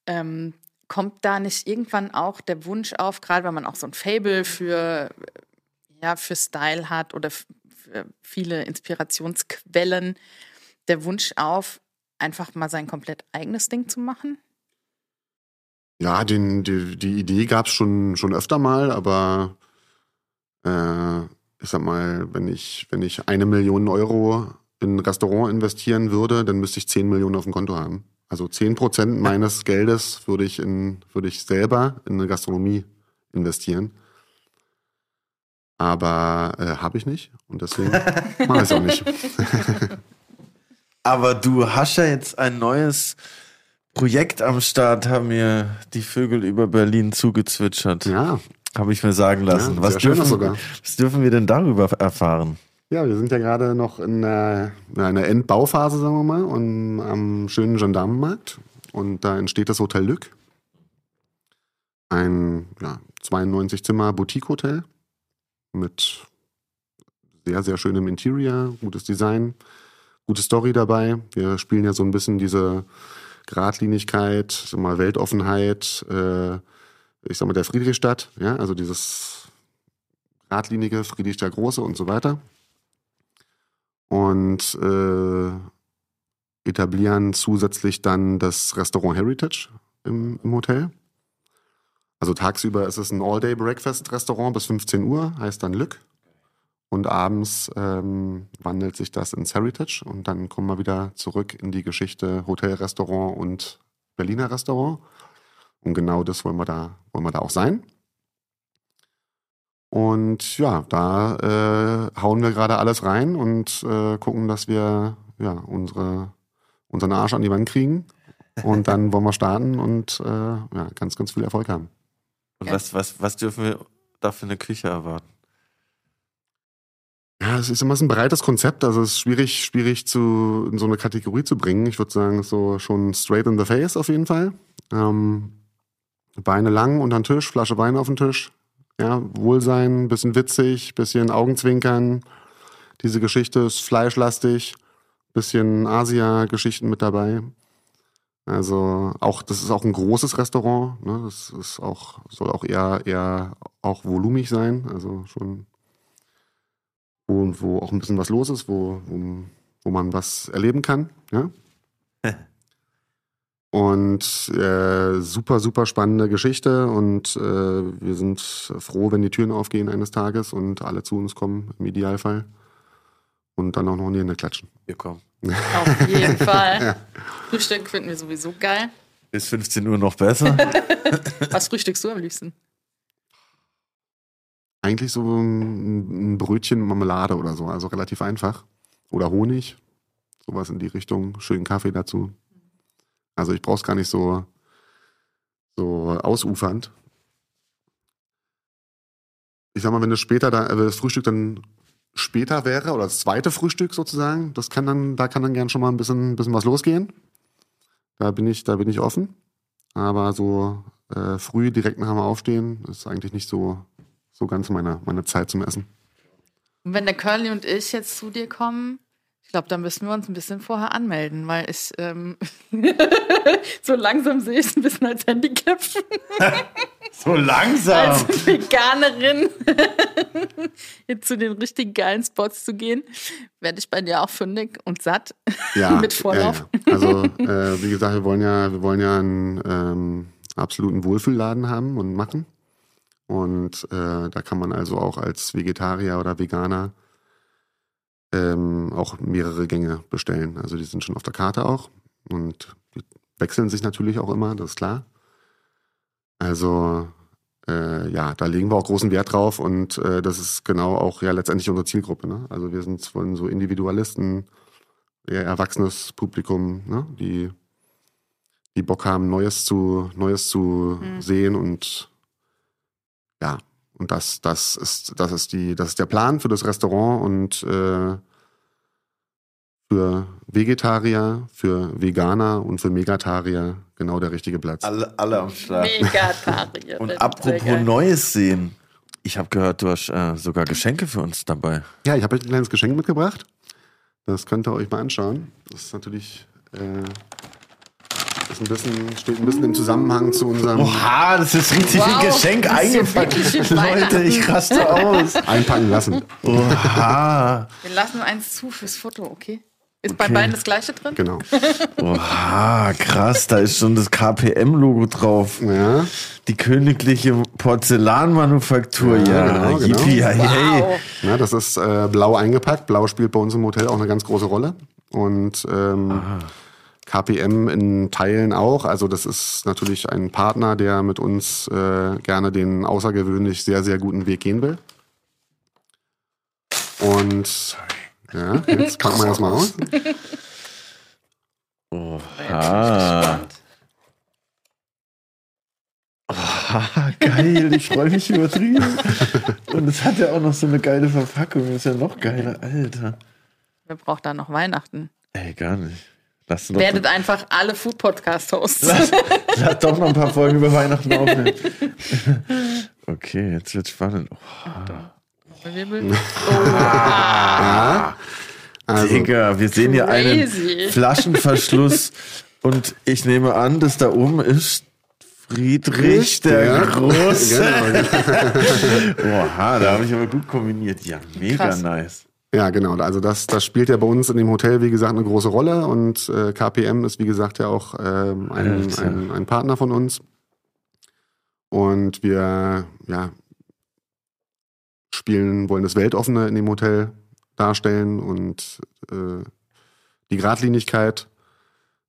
S2: Ähm, kommt da nicht irgendwann auch der Wunsch auf, gerade wenn man auch so ein Fable für, ja, für Style hat oder für viele Inspirationsquellen, der Wunsch auf, einfach mal sein komplett eigenes Ding zu machen?
S3: Ja, den, die, die Idee gab es schon, schon öfter mal, aber äh, ich sag mal, wenn ich, wenn ich eine Million Euro in ein Restaurant investieren würde, dann müsste ich 10 Millionen auf dem Konto haben. Also 10 Prozent meines Geldes würde ich, in, würde ich selber in eine Gastronomie investieren. Aber äh, habe ich nicht und deswegen mache ich es auch nicht.
S1: Aber du hast ja jetzt ein neues Projekt am Start, haben mir die Vögel über Berlin zugezwitschert.
S3: Ja,
S1: Habe ich mir sagen lassen.
S3: Ja,
S1: was, dürfen,
S3: sogar.
S1: was dürfen wir denn darüber erfahren?
S3: Ja, wir sind ja gerade noch in einer, in einer Endbauphase, sagen wir mal, und am schönen Gendarmenmarkt. Und da entsteht das Hotel Lück. Ein ja, 92 Zimmer Boutique-Hotel mit sehr, sehr schönem Interior, gutes Design, gute Story dabei. Wir spielen ja so ein bisschen diese Gradlinigkeit, so mal Weltoffenheit, äh, ich sag mal der Friedrichstadt, ja, also dieses Radlinige, Friedrich der Große und so weiter und äh, etablieren zusätzlich dann das Restaurant Heritage im, im Hotel. Also tagsüber ist es ein All-Day-Breakfast-Restaurant bis 15 Uhr, heißt dann Lück. Und abends ähm, wandelt sich das ins Heritage und dann kommen wir wieder zurück in die Geschichte Hotel, Restaurant und Berliner Restaurant. Und genau das wollen wir da, wollen wir da auch sein. Und ja, da äh, hauen wir gerade alles rein und äh, gucken, dass wir ja, unsere, unseren Arsch an die Wand kriegen. Und dann wollen wir starten und äh, ja, ganz, ganz viel Erfolg haben.
S1: Und
S2: Ja.
S1: was, was, was dürfen wir da für eine Küche erwarten?
S3: Ja, es ist immer so ein breites Konzept, also es ist schwierig, schwierig zu, in so eine Kategorie zu bringen. Ich würde sagen, so schon straight in the face auf jeden Fall. Ähm, Beine lang unter den Tisch, Flasche Wein auf den Tisch. Ja, Wohlsein, bisschen witzig, bisschen Augenzwinkern. Diese Geschichte ist fleischlastig, bisschen Asia-Geschichten mit dabei. Also auch, das ist auch ein großes Restaurant. Ne? Das ist auch, soll auch eher, eher auch volumig sein. Also schon wo, wo auch ein bisschen was los ist, wo, wo, wo man was erleben kann. Ja? Und äh, super, super spannende Geschichte und äh, wir sind froh, wenn die Türen aufgehen eines Tages und alle zu uns kommen, im Idealfall. Und dann auch noch in die Hände klatschen.
S1: Wir kommen.
S2: Auf jeden Fall. Frühstück finden wir sowieso geil.
S1: Ist 15 Uhr noch besser?
S2: Was frühstückst du am liebsten?
S3: Eigentlich so ein, Brötchen mit Marmelade oder so, also relativ einfach. Oder Honig, sowas in die Richtung, schönen Kaffee dazu. Also ich brauch's gar nicht so, so ausufernd. Ich sag mal, wenn das später da, das Frühstück dann später wäre oder das zweite Frühstück sozusagen, das kann dann, da kann dann gern schon mal ein bisschen, bisschen was losgehen. Da bin ich, da bin ich offen. Aber so äh, früh direkt nach dem Aufstehen ist eigentlich nicht so, so ganz meine, meine Zeit zum Essen.
S2: Und wenn der Curly und ich jetzt zu dir kommen, ich glaube, da müssen wir uns ein bisschen vorher anmelden, weil ich ähm, so langsam sehe ich es ein bisschen als Handicap.
S1: So langsam.
S2: als Veganerin jetzt zu den richtig geilen Spots zu gehen, werde ich bei dir auch fündig und satt mit Vorlauf.
S3: Ja, ja. Also äh, wie gesagt, wir wollen ja, wir wollen ja einen ähm, absoluten Wohlfühlladen haben und machen. Und äh, da kann man also auch als Vegetarier oder Veganer ähm, auch mehrere Gänge bestellen. Also die sind schon auf der Karte auch und die wechseln sich natürlich auch immer, das ist klar. Also äh, ja, da legen wir auch großen Wert drauf und äh, das ist genau auch ja letztendlich unsere Zielgruppe. Ne? Also wir sind von so Individualisten, eher erwachsenes Publikum, ne? die die Bock haben, Neues zu Neues zu
S2: Mhm.
S3: sehen und ja, und das, das ist, das ist die, das ist der Plan für das Restaurant und äh, für Vegetarier, für Veganer und für Megatarier genau der richtige Platz.
S1: Alle, alle am Start.
S2: Megatarier.
S1: Und apropos. Neues sehen. Ich habe gehört, du hast äh, sogar Geschenke für uns dabei.
S3: Ja, ich habe euch ein kleines Geschenk mitgebracht. Das könnt ihr euch mal anschauen. Das ist natürlich äh, ist ein bisschen, steht ein bisschen im Zusammenhang zu unserem
S1: Oha, das ist richtig
S2: Wow,
S1: ein Geschenk
S2: das
S1: eingepackt. Leute, ich raste aus.
S3: Einpacken lassen.
S1: Oha.
S2: Wir lassen eins zu fürs Foto, okay? Ist bei
S1: Okay.
S2: beiden das gleiche drin?
S3: Genau.
S1: Oha, krass, da ist schon das KPM-Logo drauf.
S3: Ja.
S1: Die königliche Porzellanmanufaktur.
S3: Ja,
S1: Ja,
S3: genau, genau.
S1: yippie.
S2: Wow.
S3: Ja, das ist äh, blau eingepackt. Blau spielt bei uns im Hotel auch eine ganz große Rolle. Und ähm, KPM in Teilen auch. Also das ist natürlich ein Partner, der mit uns äh, gerne den außergewöhnlich sehr, sehr guten Weg gehen will. Und ja, jetzt packen wir das mal aus.
S1: Oha. Oha, geil, ich freue mich übertrieben. Und es hat ja auch noch so eine geile Verpackung. Das ist ja noch geiler, Alter.
S2: Wer braucht da noch Weihnachten?
S1: Ey, gar nicht. Lass doch,
S2: Werdet einfach alle Food-Podcast-Hosts.
S1: lass, lass doch noch ein paar Folgen über Weihnachten aufnehmen. Okay, jetzt wird's spannend. Oh,
S2: Wirbel.
S3: Ja. Also,
S1: Digga, wir sehen hier einen. Flaschenverschluss und ich nehme an, dass da oben ist Friedrich der
S3: Ja.
S1: Große.
S3: genau.
S1: Oha, da habe ich aber gut kombiniert. Ja, mega
S2: Krass.
S1: nice.
S3: Ja, genau. Also das, das spielt ja bei uns in dem Hotel, wie gesagt, eine große Rolle. Und äh, KPM ist, wie gesagt, ja auch ähm, ein, ein, ein Partner von uns. Und wir ja, spielen, wollen das Weltoffene in dem Hotel darstellen und äh, die Geradlinigkeit.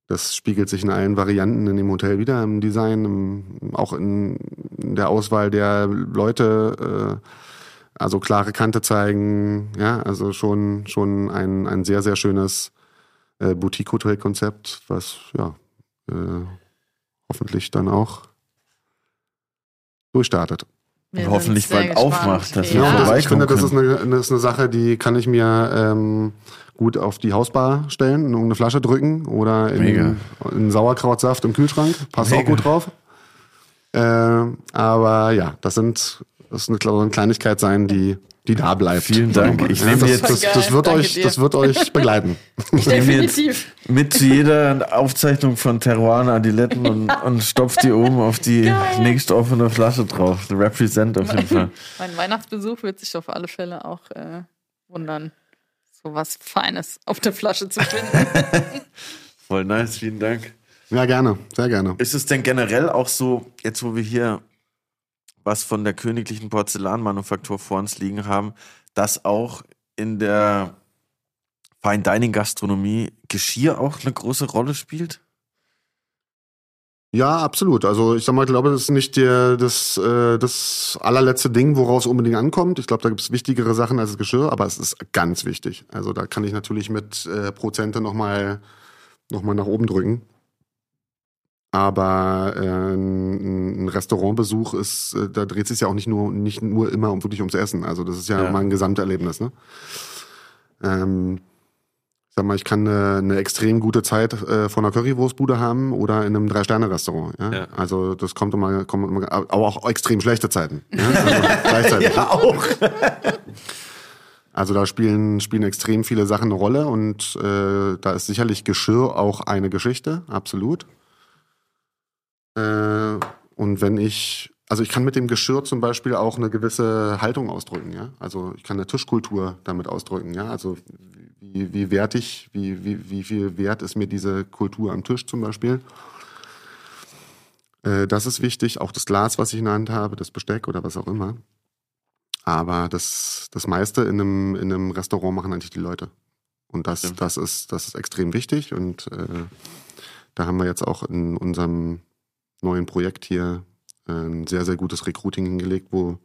S3: Das spiegelt sich in allen Varianten in dem Hotel wieder, im Design, im, auch in, in der Auswahl der Leute. Äh, also klare Kante zeigen, ja, also schon, schon ein, ein sehr, sehr schönes äh, Boutique-Hotel-Konzept, was ja äh, hoffentlich dann auch durchstartet.
S2: Wir
S1: Und hoffentlich bald
S2: gespannt.
S1: aufmacht, dass
S2: Ja.
S1: wir
S3: Ja, das, ich finde, das ist, eine, das ist eine Sache, die kann ich mir ähm, gut auf die Hausbar stellen, in irgendeine Flasche drücken oder in, in Sauerkrautsaft im Kühlschrank. Passt auch
S1: Mega.
S3: gut drauf. Äh, aber ja, das sind das wird glaube ich, eine Kleinigkeit sein, die die da bleibt.
S1: Vielen Dank. Ich
S3: Ja,
S1: nehme
S3: das,
S1: jetzt
S3: das, das wird
S2: danke
S3: euch,
S2: dir.
S3: das wird euch begleiten.
S1: Ich nehme jetzt
S2: Definitiv.
S1: mit zu jeder Aufzeichnung von Terroir Adiletten und, und stopf die oben auf die
S2: Geil.
S1: nächst offene Flasche drauf. The Represent auf jeden Fall.
S2: Mein Weihnachtsbesuch wird sich auf alle Fälle auch äh, wundern, so was Feines auf der Flasche zu finden.
S1: Voll nice, vielen Dank.
S3: Ja, gerne, sehr gerne.
S1: Ist es denn generell auch so, jetzt wo wir hier was von der königlichen Porzellanmanufaktur vor uns liegen haben, dass auch in der Fine Dining Gastronomie Geschirr auch eine große Rolle spielt?
S3: Ja, absolut. Also ich sag mal, ich glaube, das ist nicht der, das, äh, das allerletzte Ding, woraus es unbedingt ankommt. Ich glaube, da gibt es wichtigere Sachen als das Geschirr, aber es ist ganz wichtig. Also da kann ich natürlich mit äh, Prozente nochmal noch mal nach oben drücken. Aber äh, ein, Restaurantbesuch ist, äh, da dreht sich ja auch nicht nur, nicht nur immer um wirklich ums Essen. Also das ist ja,
S1: Ja.
S3: immer ein Gesamterlebnis. Ne? Ähm, ich sag mal, ich kann eine, eine extrem gute Zeit äh, vor einer Currywurstbude haben oder in einem Drei-Sterne-Restaurant. Ja?
S1: Ja.
S3: Also das kommt immer, kommt immer, aber auch extrem schlechte Zeiten. Ja? Also gleichzeitig.
S1: auch.
S3: Also da spielen, spielen extrem viele Sachen eine Rolle und äh, da ist sicherlich Geschirr auch eine Geschichte, absolut. Äh, und wenn ich, also ich kann mit dem Geschirr zum Beispiel auch eine gewisse Haltung ausdrücken, ja. Also ich kann eine Tischkultur damit ausdrücken, ja. Also wie, wie wertig, wie, wie, wie viel wert ist mir diese Kultur am Tisch zum Beispiel. Äh, das ist wichtig, auch das Glas, was ich in der Hand habe, das Besteck oder was auch immer. Aber das, das meiste in einem, in einem Restaurant machen eigentlich die Leute. Und das,
S1: Stimmt.
S3: das, ist, das ist extrem wichtig. Und äh, da haben wir jetzt auch in unserem neuen Projekt hier ein sehr, sehr gutes Recruiting hingelegt, wo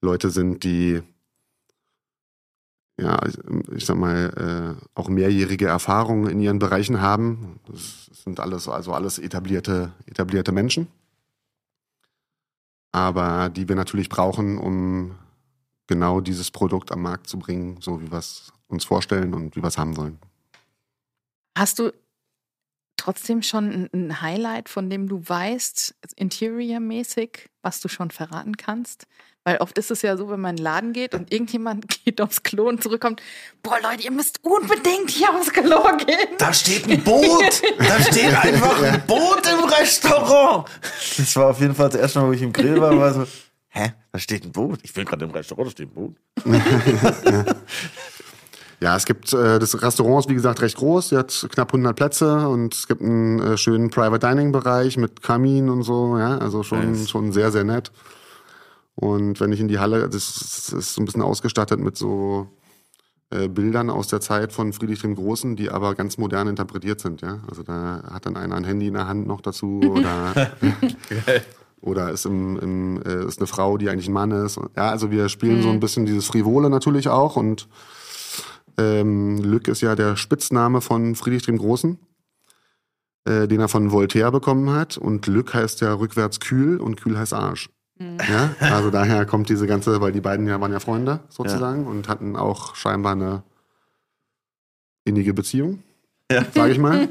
S3: Leute sind, die ja, ich sag mal, äh, auch mehrjährige Erfahrungen in ihren Bereichen haben. Das sind alles, also alles etablierte, etablierte Menschen. Aber die wir natürlich brauchen, um genau dieses Produkt am Markt zu bringen, so wie wir es uns vorstellen und wie wir es haben wollen.
S2: Hast du trotzdem schon ein- Highlight, von dem du weißt, interiormäßig, was du schon verraten kannst? Weil oft ist es ja so, wenn man in den Laden geht und irgendjemand geht aufs Klo und zurückkommt, boah Leute, ihr müsst unbedingt hier aufs Klo gehen.
S1: Da steht ein Boot. Da steht einfach ein Boot im Restaurant. Das war auf jeden Fall das erste Mal, wo ich im Grill war, war so, hä? Da steht ein Boot. Ich bin gerade im Restaurant, da steht ein Boot.
S3: Ja, es gibt, äh, das Restaurant ist wie gesagt recht groß, sie hat knapp 100 Plätze und es gibt einen äh, schönen Private Dining Bereich mit Kamin und so, ja, also schon,
S1: Nice.
S3: schon sehr, sehr nett. Und wenn ich in die Halle, das ist, so ein bisschen ausgestattet mit so äh, Bildern aus der Zeit von Friedrich dem Großen, die aber ganz modern interpretiert sind, ja. Also da hat dann einer ein Handy in der Hand noch dazu oder oder ist im, im äh, ist eine Frau, die eigentlich ein Mann ist. Ja, also wir spielen so ein bisschen dieses Frivole natürlich auch und ähm, Lück ist ja der Spitzname von Friedrich dem Großen, äh, den er von Voltaire bekommen hat. Und Lück heißt ja rückwärts kühl und kühl heißt Arsch. Ja, also daher kommt diese ganze, weil die beiden ja waren ja Freunde sozusagen und hatten auch scheinbar eine innige Beziehung,
S1: Ja.
S3: sage ich mal.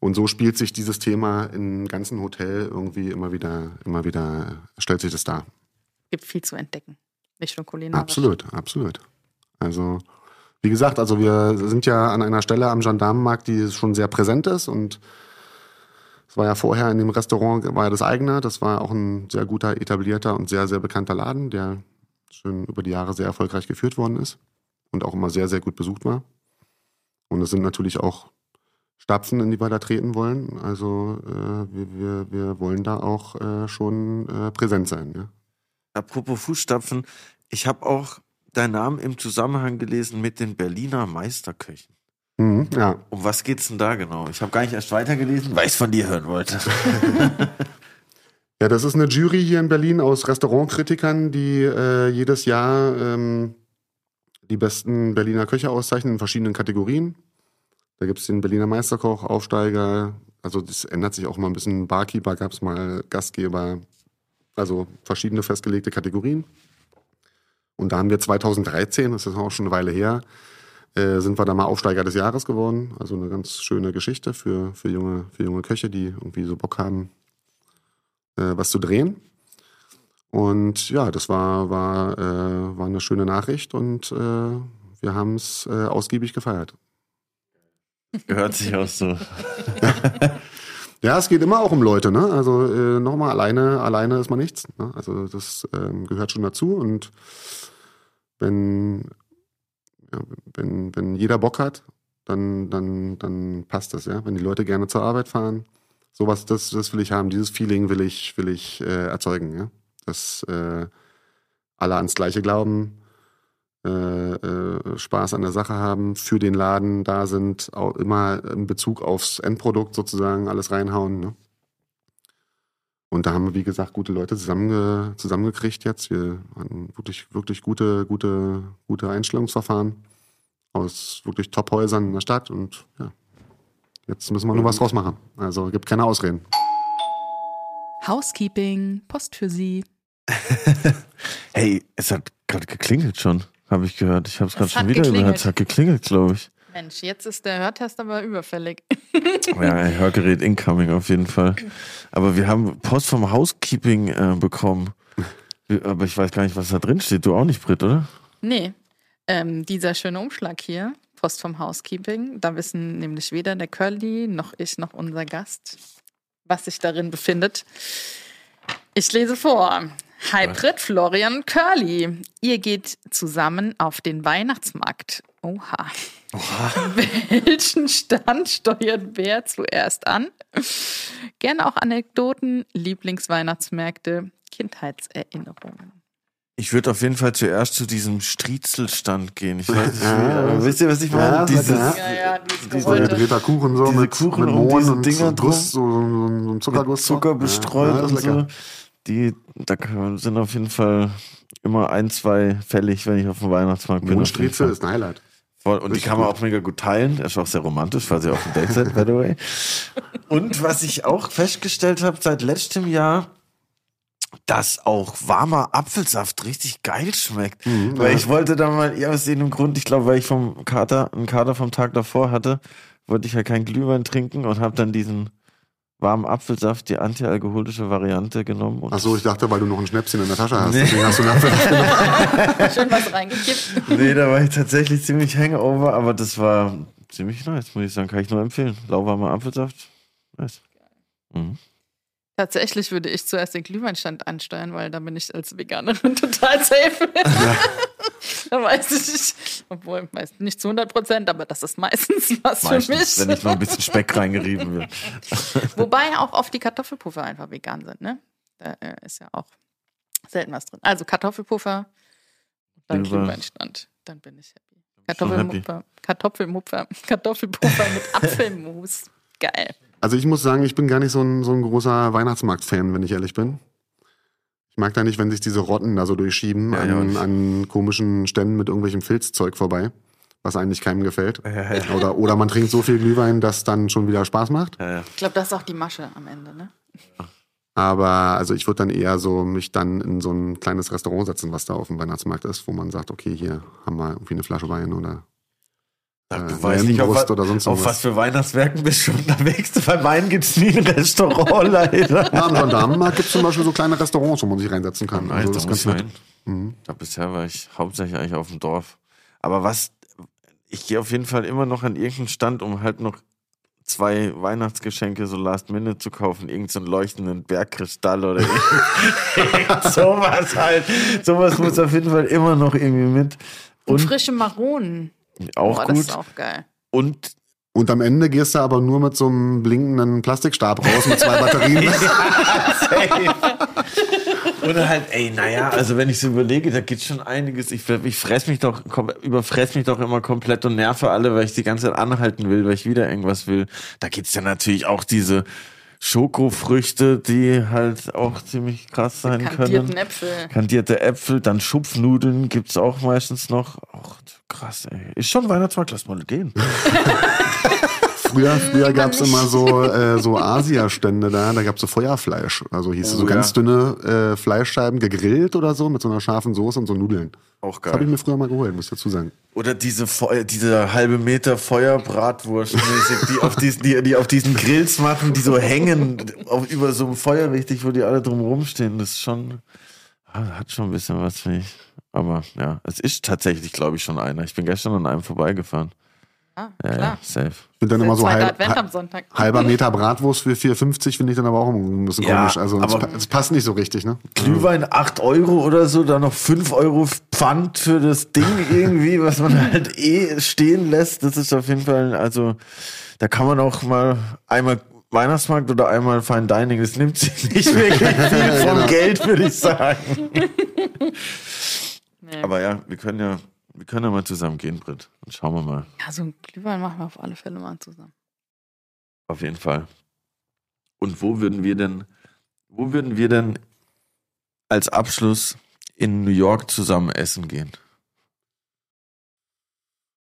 S3: Und so spielt sich dieses Thema im ganzen Hotel irgendwie immer wieder, immer wieder, stellt sich das dar.
S2: Gibt viel zu entdecken. Nicht nur kulinarisch.
S3: Absolut, absolut. Also, wie gesagt, also wir sind ja an einer Stelle am Gendarmenmarkt, die schon sehr präsent ist und es war ja vorher in dem Restaurant, war ja das eigene, das war auch ein sehr guter, etablierter und sehr, sehr bekannter Laden, der schon über die Jahre sehr erfolgreich geführt worden ist und auch immer sehr, sehr gut besucht war. Und es sind natürlich auch Stapfen, in die wir da treten wollen. Also äh, wir, wir, wir wollen da auch äh, schon äh, präsent sein. Ja?
S1: Apropos Fußstapfen, ich habe auch deinen Namen im Zusammenhang gelesen mit den Berliner Meisterköchen.
S3: Mhm, ja.
S1: Um was geht's denn da genau? Ich habe gar nicht erst weitergelesen, weil ich es von dir hören wollte.
S3: Ja, das ist eine Jury hier in Berlin aus Restaurantkritikern, die äh, jedes Jahr ähm, die besten Berliner Köche auszeichnen in verschiedenen Kategorien. Da gibt's den Berliner Meisterkoch, Aufsteiger, also das ändert sich auch mal ein bisschen. Barkeeper gab's mal, Gastgeber, also verschiedene festgelegte Kategorien. Und da haben wir 2013, das ist auch schon eine Weile her, äh, sind wir da mal Aufsteiger des Jahres geworden. Also eine ganz schöne Geschichte für, für, junge, für junge Köche, die irgendwie so Bock haben, äh, was zu drehen. Und ja, das war, war, äh, war eine schöne Nachricht und äh, wir haben es äh, ausgiebig gefeiert.
S1: Gehört sich auch so.
S3: Ja, es geht immer auch um Leute, ne? Also äh, nochmal, alleine, alleine ist man nichts. Ne? Also das ähm, gehört schon dazu. Und wenn, ja, wenn, wenn jeder Bock hat dann, dann, dann passt das, ja. Wenn die Leute gerne zur Arbeit fahren, sowas, das, das will ich haben. Dieses Feeling will ich, will ich äh, erzeugen, ja. Dass äh, alle ans Gleiche glauben, äh, äh, Spaß an der Sache haben, für den Laden da sind, auch immer in Bezug aufs Endprodukt sozusagen alles reinhauen. Ne? Und da haben wir, wie gesagt, gute Leute zusammenge zusammengekriegt jetzt. Wir hatten wirklich, wirklich gute, gute, gute Einstellungsverfahren aus wirklich Top-Häusern in der Stadt und ja, jetzt müssen wir nur was draus machen. Also gibt keine Ausreden.
S2: Housekeeping, Post für Sie.
S1: Hey, es hat gerade geklingelt schon, habe ich gehört. Ich habe es gerade schon wieder
S2: geklingelt.
S1: gehört. Es hat geklingelt, glaube ich.
S2: Mensch, jetzt ist der Hörtest aber überfällig.
S1: Ja, Hörgerät incoming auf jeden Fall. Aber wir haben Post vom Housekeeping äh, bekommen. Aber ich weiß gar nicht, was da drin steht. Du auch nicht, Brit, oder?
S2: Nee, ähm, dieser schöne Umschlag hier, Post vom Housekeeping, da wissen nämlich weder der Curly noch ich noch unser Gast, was sich darin befindet. Ich lese vor. Hi Brit, Florian und Curly. Ihr geht zusammen auf den Weihnachtsmarkt. Oha. Welchen Stand steuert wer zuerst an? Gerne auch Anekdoten, Lieblingsweihnachtsmärkte, Kindheitserinnerungen.
S1: Ich würde auf jeden Fall zuerst zu diesem Striezelstand gehen. Ich weiß nicht, aber wisst ihr, was ich meine?
S3: Ja,
S1: Dieses,
S3: ja.
S2: Ja, dieses
S3: gedrehter Kuchen so
S1: Diese
S3: mit,
S1: Kuchen
S3: mit
S1: und
S3: Mohn
S1: diese
S3: und
S1: Dinger
S3: so Guss, so, so, so ein Zuckerguss.
S1: Zucker bestreut
S3: ja, das
S1: und
S3: ist lecker.
S1: so. Die, da sind auf jeden Fall immer ein, zwei fällig, wenn ich auf dem Weihnachtsmarkt bin. Fall.
S3: ist ein Highlight.
S1: Voll. Und die
S3: Richtig
S1: kann man
S3: gut.
S1: auch mega gut teilen. Das ist auch sehr romantisch, falls ihr auf dem Date seid, by the way. Und was ich auch festgestellt habe seit letztem Jahr, dass auch warmer Apfelsaft richtig geil schmeckt.
S3: Mhm,
S1: weil
S3: ja.
S1: ich wollte da mal, ja, aus irgendeinem Grund, ich glaube, weil ich vom Kater, einen Kater vom Tag davor hatte, wollte ich ja keinen Glühwein trinken und habe dann diesen warmen Apfelsaft, die antialkoholische Variante genommen. Und
S3: Achso, ich dachte, weil du noch ein Schnäpschen in der Tasche hast.
S1: Nee.
S3: Deswegen hast du einen Apfelsaft genommen.
S2: Schön was reingekippt.
S1: Nee, da war ich tatsächlich ziemlich hangover, aber das war ziemlich nice, muss ich sagen. Kann ich nur empfehlen. Lauwarmer Apfelsaft. Nice. Mhm.
S2: Tatsächlich würde ich zuerst den Glühweinstand ansteuern, weil da bin ich als Veganerin total safe. da weiß ich obwohl meist nicht zu 100 Prozent, aber das ist meistens was für
S1: Meistens,
S2: mich.
S1: wenn nicht noch ein bisschen Speck reingerieben wird.
S2: Wobei auch oft die Kartoffelpuffer einfach vegan sind, ne? Da äh, ist ja auch selten was drin. Also Kartoffelpuffer, dann Glühweinstand, dann bin ich happy. Kartoffelmupfer, Kartoffelmupfer, Kartoffelpuffer mit Apfelmus. Geil.
S3: Also ich muss sagen, ich bin gar nicht so ein, so ein großer Weihnachtsmarkt-Fan, wenn ich ehrlich bin. Ich mag da nicht, wenn sich diese Rotten da so durchschieben
S1: Ja,
S3: an, an komischen Ständen mit irgendwelchem Filzzeug vorbei, was eigentlich keinem gefällt.
S1: Ja, ja.
S3: Oder, oder man trinkt so viel Glühwein, dass dann schon wieder Spaß macht.
S1: Ja, ja.
S2: Ich glaube, das ist auch die Masche am Ende, ne?
S3: Aber also ich würde dann eher so mich dann in so ein kleines Restaurant setzen, was da auf dem Weihnachtsmarkt ist, wo man sagt, okay, hier haben wir irgendwie eine Flasche Wein oder
S1: Du
S3: Äh,
S1: weißt nicht, auf,
S3: oder sonst
S1: auf was für Weihnachtswerken bist du unterwegs. Bei meinen gibt's nie ein Restaurant, leider.
S3: Ja, am Gendarmenmarkt gibt es zum Beispiel so kleine Restaurants, wo man sich reinsetzen kann.
S1: Nice,
S3: Also
S1: da
S3: das ist
S1: muss
S3: ganz nett. Mhm.
S1: Ja, bisher war ich hauptsächlich eigentlich auf dem Dorf. Aber was, ich gehe auf jeden Fall immer noch an irgendeinen Stand, um halt noch zwei Weihnachtsgeschenke so last minute zu kaufen. Irgend so einen leuchtenden Bergkristall oder irgend sowas halt. Sowas muss auf jeden Fall immer noch irgendwie mit.
S2: Und,
S1: Und
S2: frische Maronen.
S1: Auch
S2: Boah, Das
S1: gut.
S2: ist auch geil.
S1: Und
S3: Und am Ende gehst du aber nur mit so einem blinkenden Plastikstab raus mit zwei Batterien.
S1: Oder halt, ey, naja, also wenn ich so überlege, da geht schon einiges. Ich, ich fress mich doch, überfress mich doch immer komplett und nerve alle, weil ich die ganze Zeit anhalten will, weil ich wieder irgendwas will. Da gibt's ja natürlich auch diese Schokofrüchte, die halt auch ziemlich krass sein
S2: Kandierten
S1: können.
S2: Äpfel.
S1: Kandierte Äpfel, dann Schupfnudeln gibt's auch meistens noch. Auch krass, ey. Ist schon Weihnachtsmarkt, lass mal gehen.
S3: Früher, früher
S2: Lieber
S3: gab's
S2: nicht.
S3: immer so, äh, so Asia-Stände da, da gab's so Feuerfleisch. Also hieß es
S1: Oh,
S3: so ganz
S1: ja.
S3: dünne äh, Fleischscheiben gegrillt oder so mit so einer scharfen Soße und so Nudeln.
S1: Auch
S3: Das habe ich
S1: geil.
S3: mir früher mal geholt, muss ich dazu sagen.
S1: Oder diese, Feu diese halbe Meter Feuerbratwurst, die auf diesen, die, die auf diesen Grills machen, die so hängen auf, über so einem Feuer richtig, wo die alle drum rumstehen. Das ist schon, ah, hat schon ein bisschen was, finde ich. Aber ja, es ist tatsächlich, glaube ich, schon einer. Ich bin gestern an einem vorbeigefahren.
S2: Ah,
S1: Ja,
S2: klar.
S1: ja, safe.
S3: Ich finde dann immer so halb, halber Meter Bratwurst für 4,50 finde ich dann aber auch ein bisschen
S1: Ja,
S3: komisch. Also es,
S1: aber-
S3: es passt nicht so richtig, ne?
S1: Glühwein 8 Euro oder so, dann noch 5 Euro Pfand für das Ding irgendwie, was man halt eh stehen lässt. Das ist auf jeden Fall, also da kann man auch mal einmal Weihnachtsmarkt oder einmal Fine Dining, das nimmt sich nicht wirklich viel vom
S3: Genau.
S1: Geld, würde ich sagen.
S2: Nee.
S1: Aber ja, wir können ja, wir können ja mal zusammen gehen, Britt. Und schauen wir mal.
S2: Ja, so ein Glühwein machen wir auf alle Fälle mal zusammen.
S1: Auf jeden Fall. Und wo würden wir denn, wo würden wir denn als Abschluss in New York zusammen essen gehen?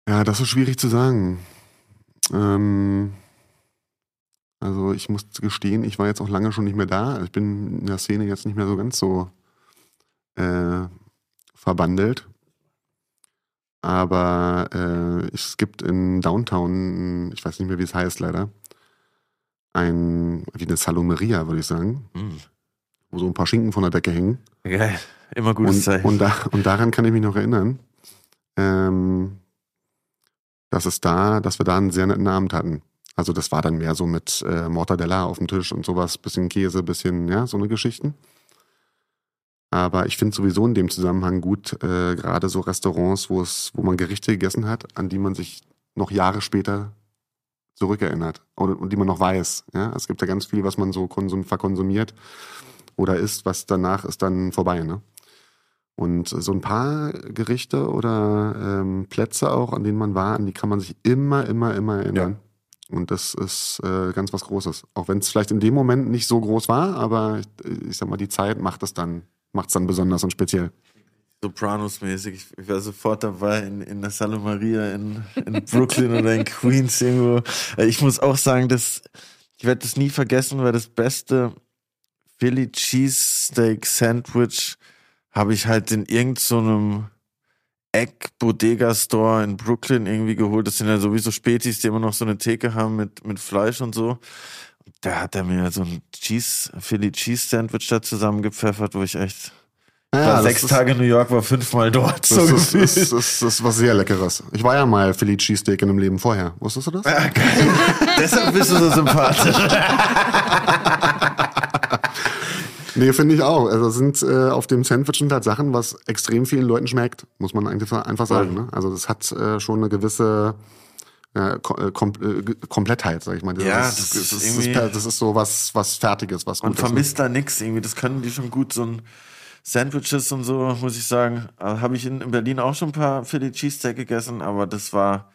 S3: Ja, das ist schwierig zu sagen. Ähm, also ich muss gestehen, ich war jetzt auch lange schon nicht mehr da. Also Ich bin in der Szene jetzt nicht mehr so ganz so äh, verbandelt. Aber äh, es gibt in Downtown, ich weiß nicht mehr, wie es heißt leider, ein, wie eine Salomeria, würde ich sagen,
S1: Hm.
S3: wo so ein paar Schinken von der Decke hängen.
S1: Geil. Immer gutes
S3: Und,
S1: Zeichen.
S3: und, da, und daran kann ich mich noch erinnern, ähm, dass es da, dass wir da einen sehr netten Abend hatten. Also das war dann mehr so mit äh, Mortadella auf dem Tisch und sowas, bisschen Käse, bisschen, ja, so eine Geschichten. Aber ich finde sowieso in dem Zusammenhang gut, äh, gerade so Restaurants, wo es, wo man Gerichte gegessen hat, an die man sich noch Jahre später zurückerinnert und, und die man noch weiß. Ja? Es gibt ja ganz viel, was man so konsum, verkonsumiert oder isst, was danach ist dann vorbei. Ne? Und so ein paar Gerichte oder ähm, Plätze auch, an denen man war, an die kann man sich immer, immer, immer erinnern. Und das ist äh, ganz was Großes. Auch wenn es vielleicht in dem Moment nicht so groß war, aber ich, ich sag mal, die Zeit macht es dann, macht es dann besonders und speziell.
S1: Sopranos-mäßig. Ich, war sofort dabei in, in der Salomaria in, in Brooklyn oder in Queens irgendwo. Äh, Ich muss auch sagen, dass ich werde das nie vergessen, weil das beste Philly Cheesesteak Sandwich habe ich halt in irgendeinem Eck Bodega Store in Brooklyn irgendwie geholt. Das sind ja sowieso Spätis, die immer noch so eine Theke haben mit, mit Fleisch und so. Da hat er mir so ein Cheese, Philly Cheese Sandwich da zusammengepfeffert, wo ich echt
S3: Ja,
S1: war sechs
S3: ist-
S1: Tage in New York, war fünfmal dort. So
S3: Das ist,
S1: gefühlt.
S3: das, ist, das ist was sehr Leckeres. Ich war ja mal Philly Cheesesteak in einem Leben vorher. Wusstest du das?
S1: Ah, geil. Deshalb bist du so sympathisch.
S3: Nee, finde ich auch. Also sind äh, auf dem Sandwich sind halt Sachen, was extrem vielen Leuten schmeckt, muss man eigentlich einfach sagen. Ne? Also das hat äh, schon eine gewisse äh, Ko äh, Kom äh, G- Komplettheit, sag ich mal.
S1: Ja,
S3: ist,
S1: das
S3: das,
S1: ist
S3: ist,
S1: irgendwie-
S3: per- das ist so was, was Fertiges, was
S1: Man
S3: gut ist.
S1: vermisst da nix irgendwie. Das können die schon gut, so ein Sandwiches und so, muss ich sagen. Habe ich in, in Berlin auch schon ein paar Philly Cheesesteak gegessen, aber das war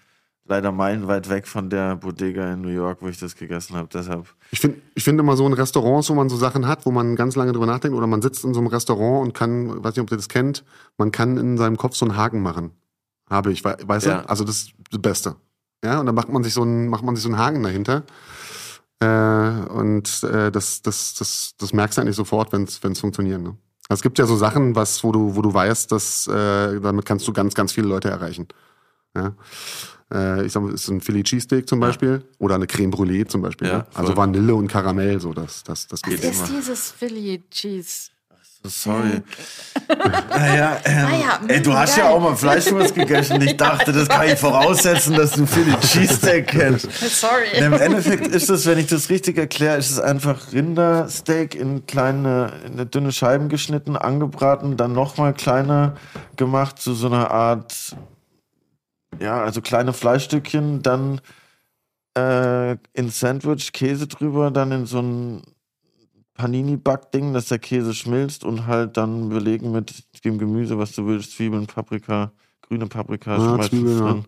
S1: leider meilenweit weg von der Bodega in New York, wo ich das gegessen habe. Deshalb.
S3: Ich finde ich finde immer so in Restaurants, wo man so Sachen hat, wo man ganz lange drüber nachdenkt oder man sitzt in so einem Restaurant und kann, weiß nicht, ob ihr das kennt, man kann in seinem Kopf so einen Haken machen. Habe ich, we- weißt
S1: Ja.
S3: du? Also das ist das Beste. Ja, und dann macht man sich so einen, macht man sich so einen Haken dahinter. Äh, und äh, das, das, das, das merkst du eigentlich sofort, wenn es funktioniert. Ne? Also es gibt ja so Sachen, was, wo du, wo du weißt, dass äh, damit kannst du ganz, ganz viele Leute erreichen. Ja. Äh, ich sag mal, ist ein Philly Cheesesteak zum Beispiel oder eine Creme Brûlée zum Beispiel.
S1: Ja,
S3: ne? Also. Vanille und Karamell, so das, das, das
S2: Was
S3: geht
S2: ist
S3: immer.
S2: dieses Philly Cheese?
S1: Sorry. naja, ähm,
S2: Ah ja,
S1: ey, du hast ja
S2: geil.
S1: auch mal Fleischwurst gegessen. Ich dachte, das kann ich voraussetzen, dass du Philly Cheesesteak kennst.
S2: Sorry.
S1: Im Endeffekt ist es, wenn ich das richtig erkläre, ist es einfach Rindersteak in kleine, in dünne Scheiben geschnitten, angebraten, dann nochmal kleiner gemacht zu so einer Art, ja, also kleine Fleischstückchen, dann äh, in Sandwich, Käse drüber, dann in so ein Panini-Backding, dass der Käse schmilzt und halt dann belegen mit dem Gemüse, was du willst, Zwiebeln, Paprika, grüne Paprika,
S3: Ja, Zwiebeln, ja.
S1: drin.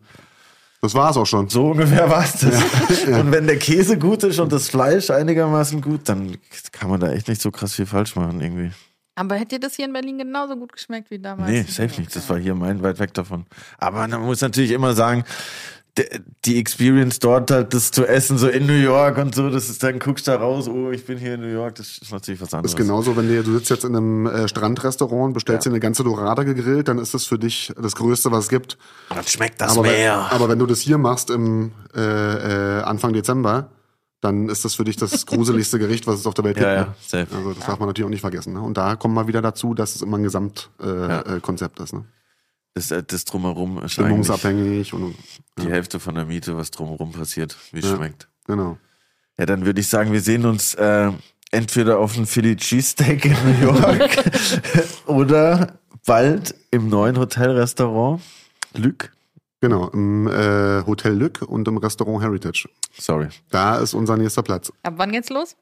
S3: Das war's auch schon.
S1: So ungefähr war es das. Und wenn der Käse gut ist und das Fleisch einigermaßen gut, dann kann man da echt nicht so krass viel falsch machen irgendwie.
S2: Aber hätte dir das hier in Berlin genauso gut geschmeckt wie damals?
S1: Nee, safe nicht. Das war hier meilenweit weg davon. Aber man muss natürlich immer sagen, die Experience dort halt, das zu essen, so in New York und so, das ist dann guckst da raus, oh, ich bin hier in New York, das ist natürlich was anderes.
S3: ist genauso, wenn du, du sitzt jetzt in einem äh, Strandrestaurant, bestellst dir eine ganze Dorade gegrillt, dann ist das für dich das Größte, was es gibt.
S1: Dann schmeckt das
S3: aber, wenn,
S1: mehr.
S3: aber wenn du das hier machst im äh, äh, Anfang Dezember, dann ist das für dich das gruseligste Gericht, was es auf der Welt gibt.
S1: ja,
S3: ne?
S1: ja, safe.
S3: Also das darf man natürlich auch nicht vergessen. Ne? Und da kommen wir wieder dazu, dass es immer ein Gesamtkonzept äh,
S1: Ja.
S3: äh, ist. Ne?
S1: Das, äh, das drumherum ist
S3: Stimmungsabhängig und
S1: die Hälfte von der Miete, was drumherum passiert, wie es
S3: Ja.
S1: schmeckt.
S3: genau.
S1: Ja, dann würde ich sagen, wir sehen uns äh, entweder auf dem Philly Cheesesteak in New York oder bald im neuen Hotelrestaurant Lück.
S3: Genau, im äh, Hotel Lück und im Restaurant Heritage.
S1: Sorry.
S3: Da ist unser nächster Platz.
S2: Ab wann geht's los?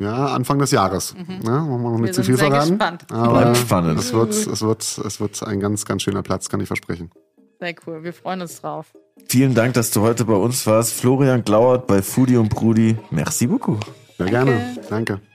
S3: Ja, Anfang des Jahres. Ja, wollen wir noch
S2: Wir
S3: nicht zu
S2: sind
S3: viel
S2: sehr
S3: verraten.
S2: gespannt.
S3: Aber
S1: Bleibt spannend.
S3: Es wird, es, wird, es wird ein ganz, ganz schöner Platz, kann ich versprechen.
S2: Sehr cool. Wir freuen uns drauf.
S1: Vielen Dank, dass du heute bei uns warst. Florian Glauert bei Foodie und Brudi. Merci beaucoup.
S3: Sehr
S2: Danke.
S3: gerne. Danke.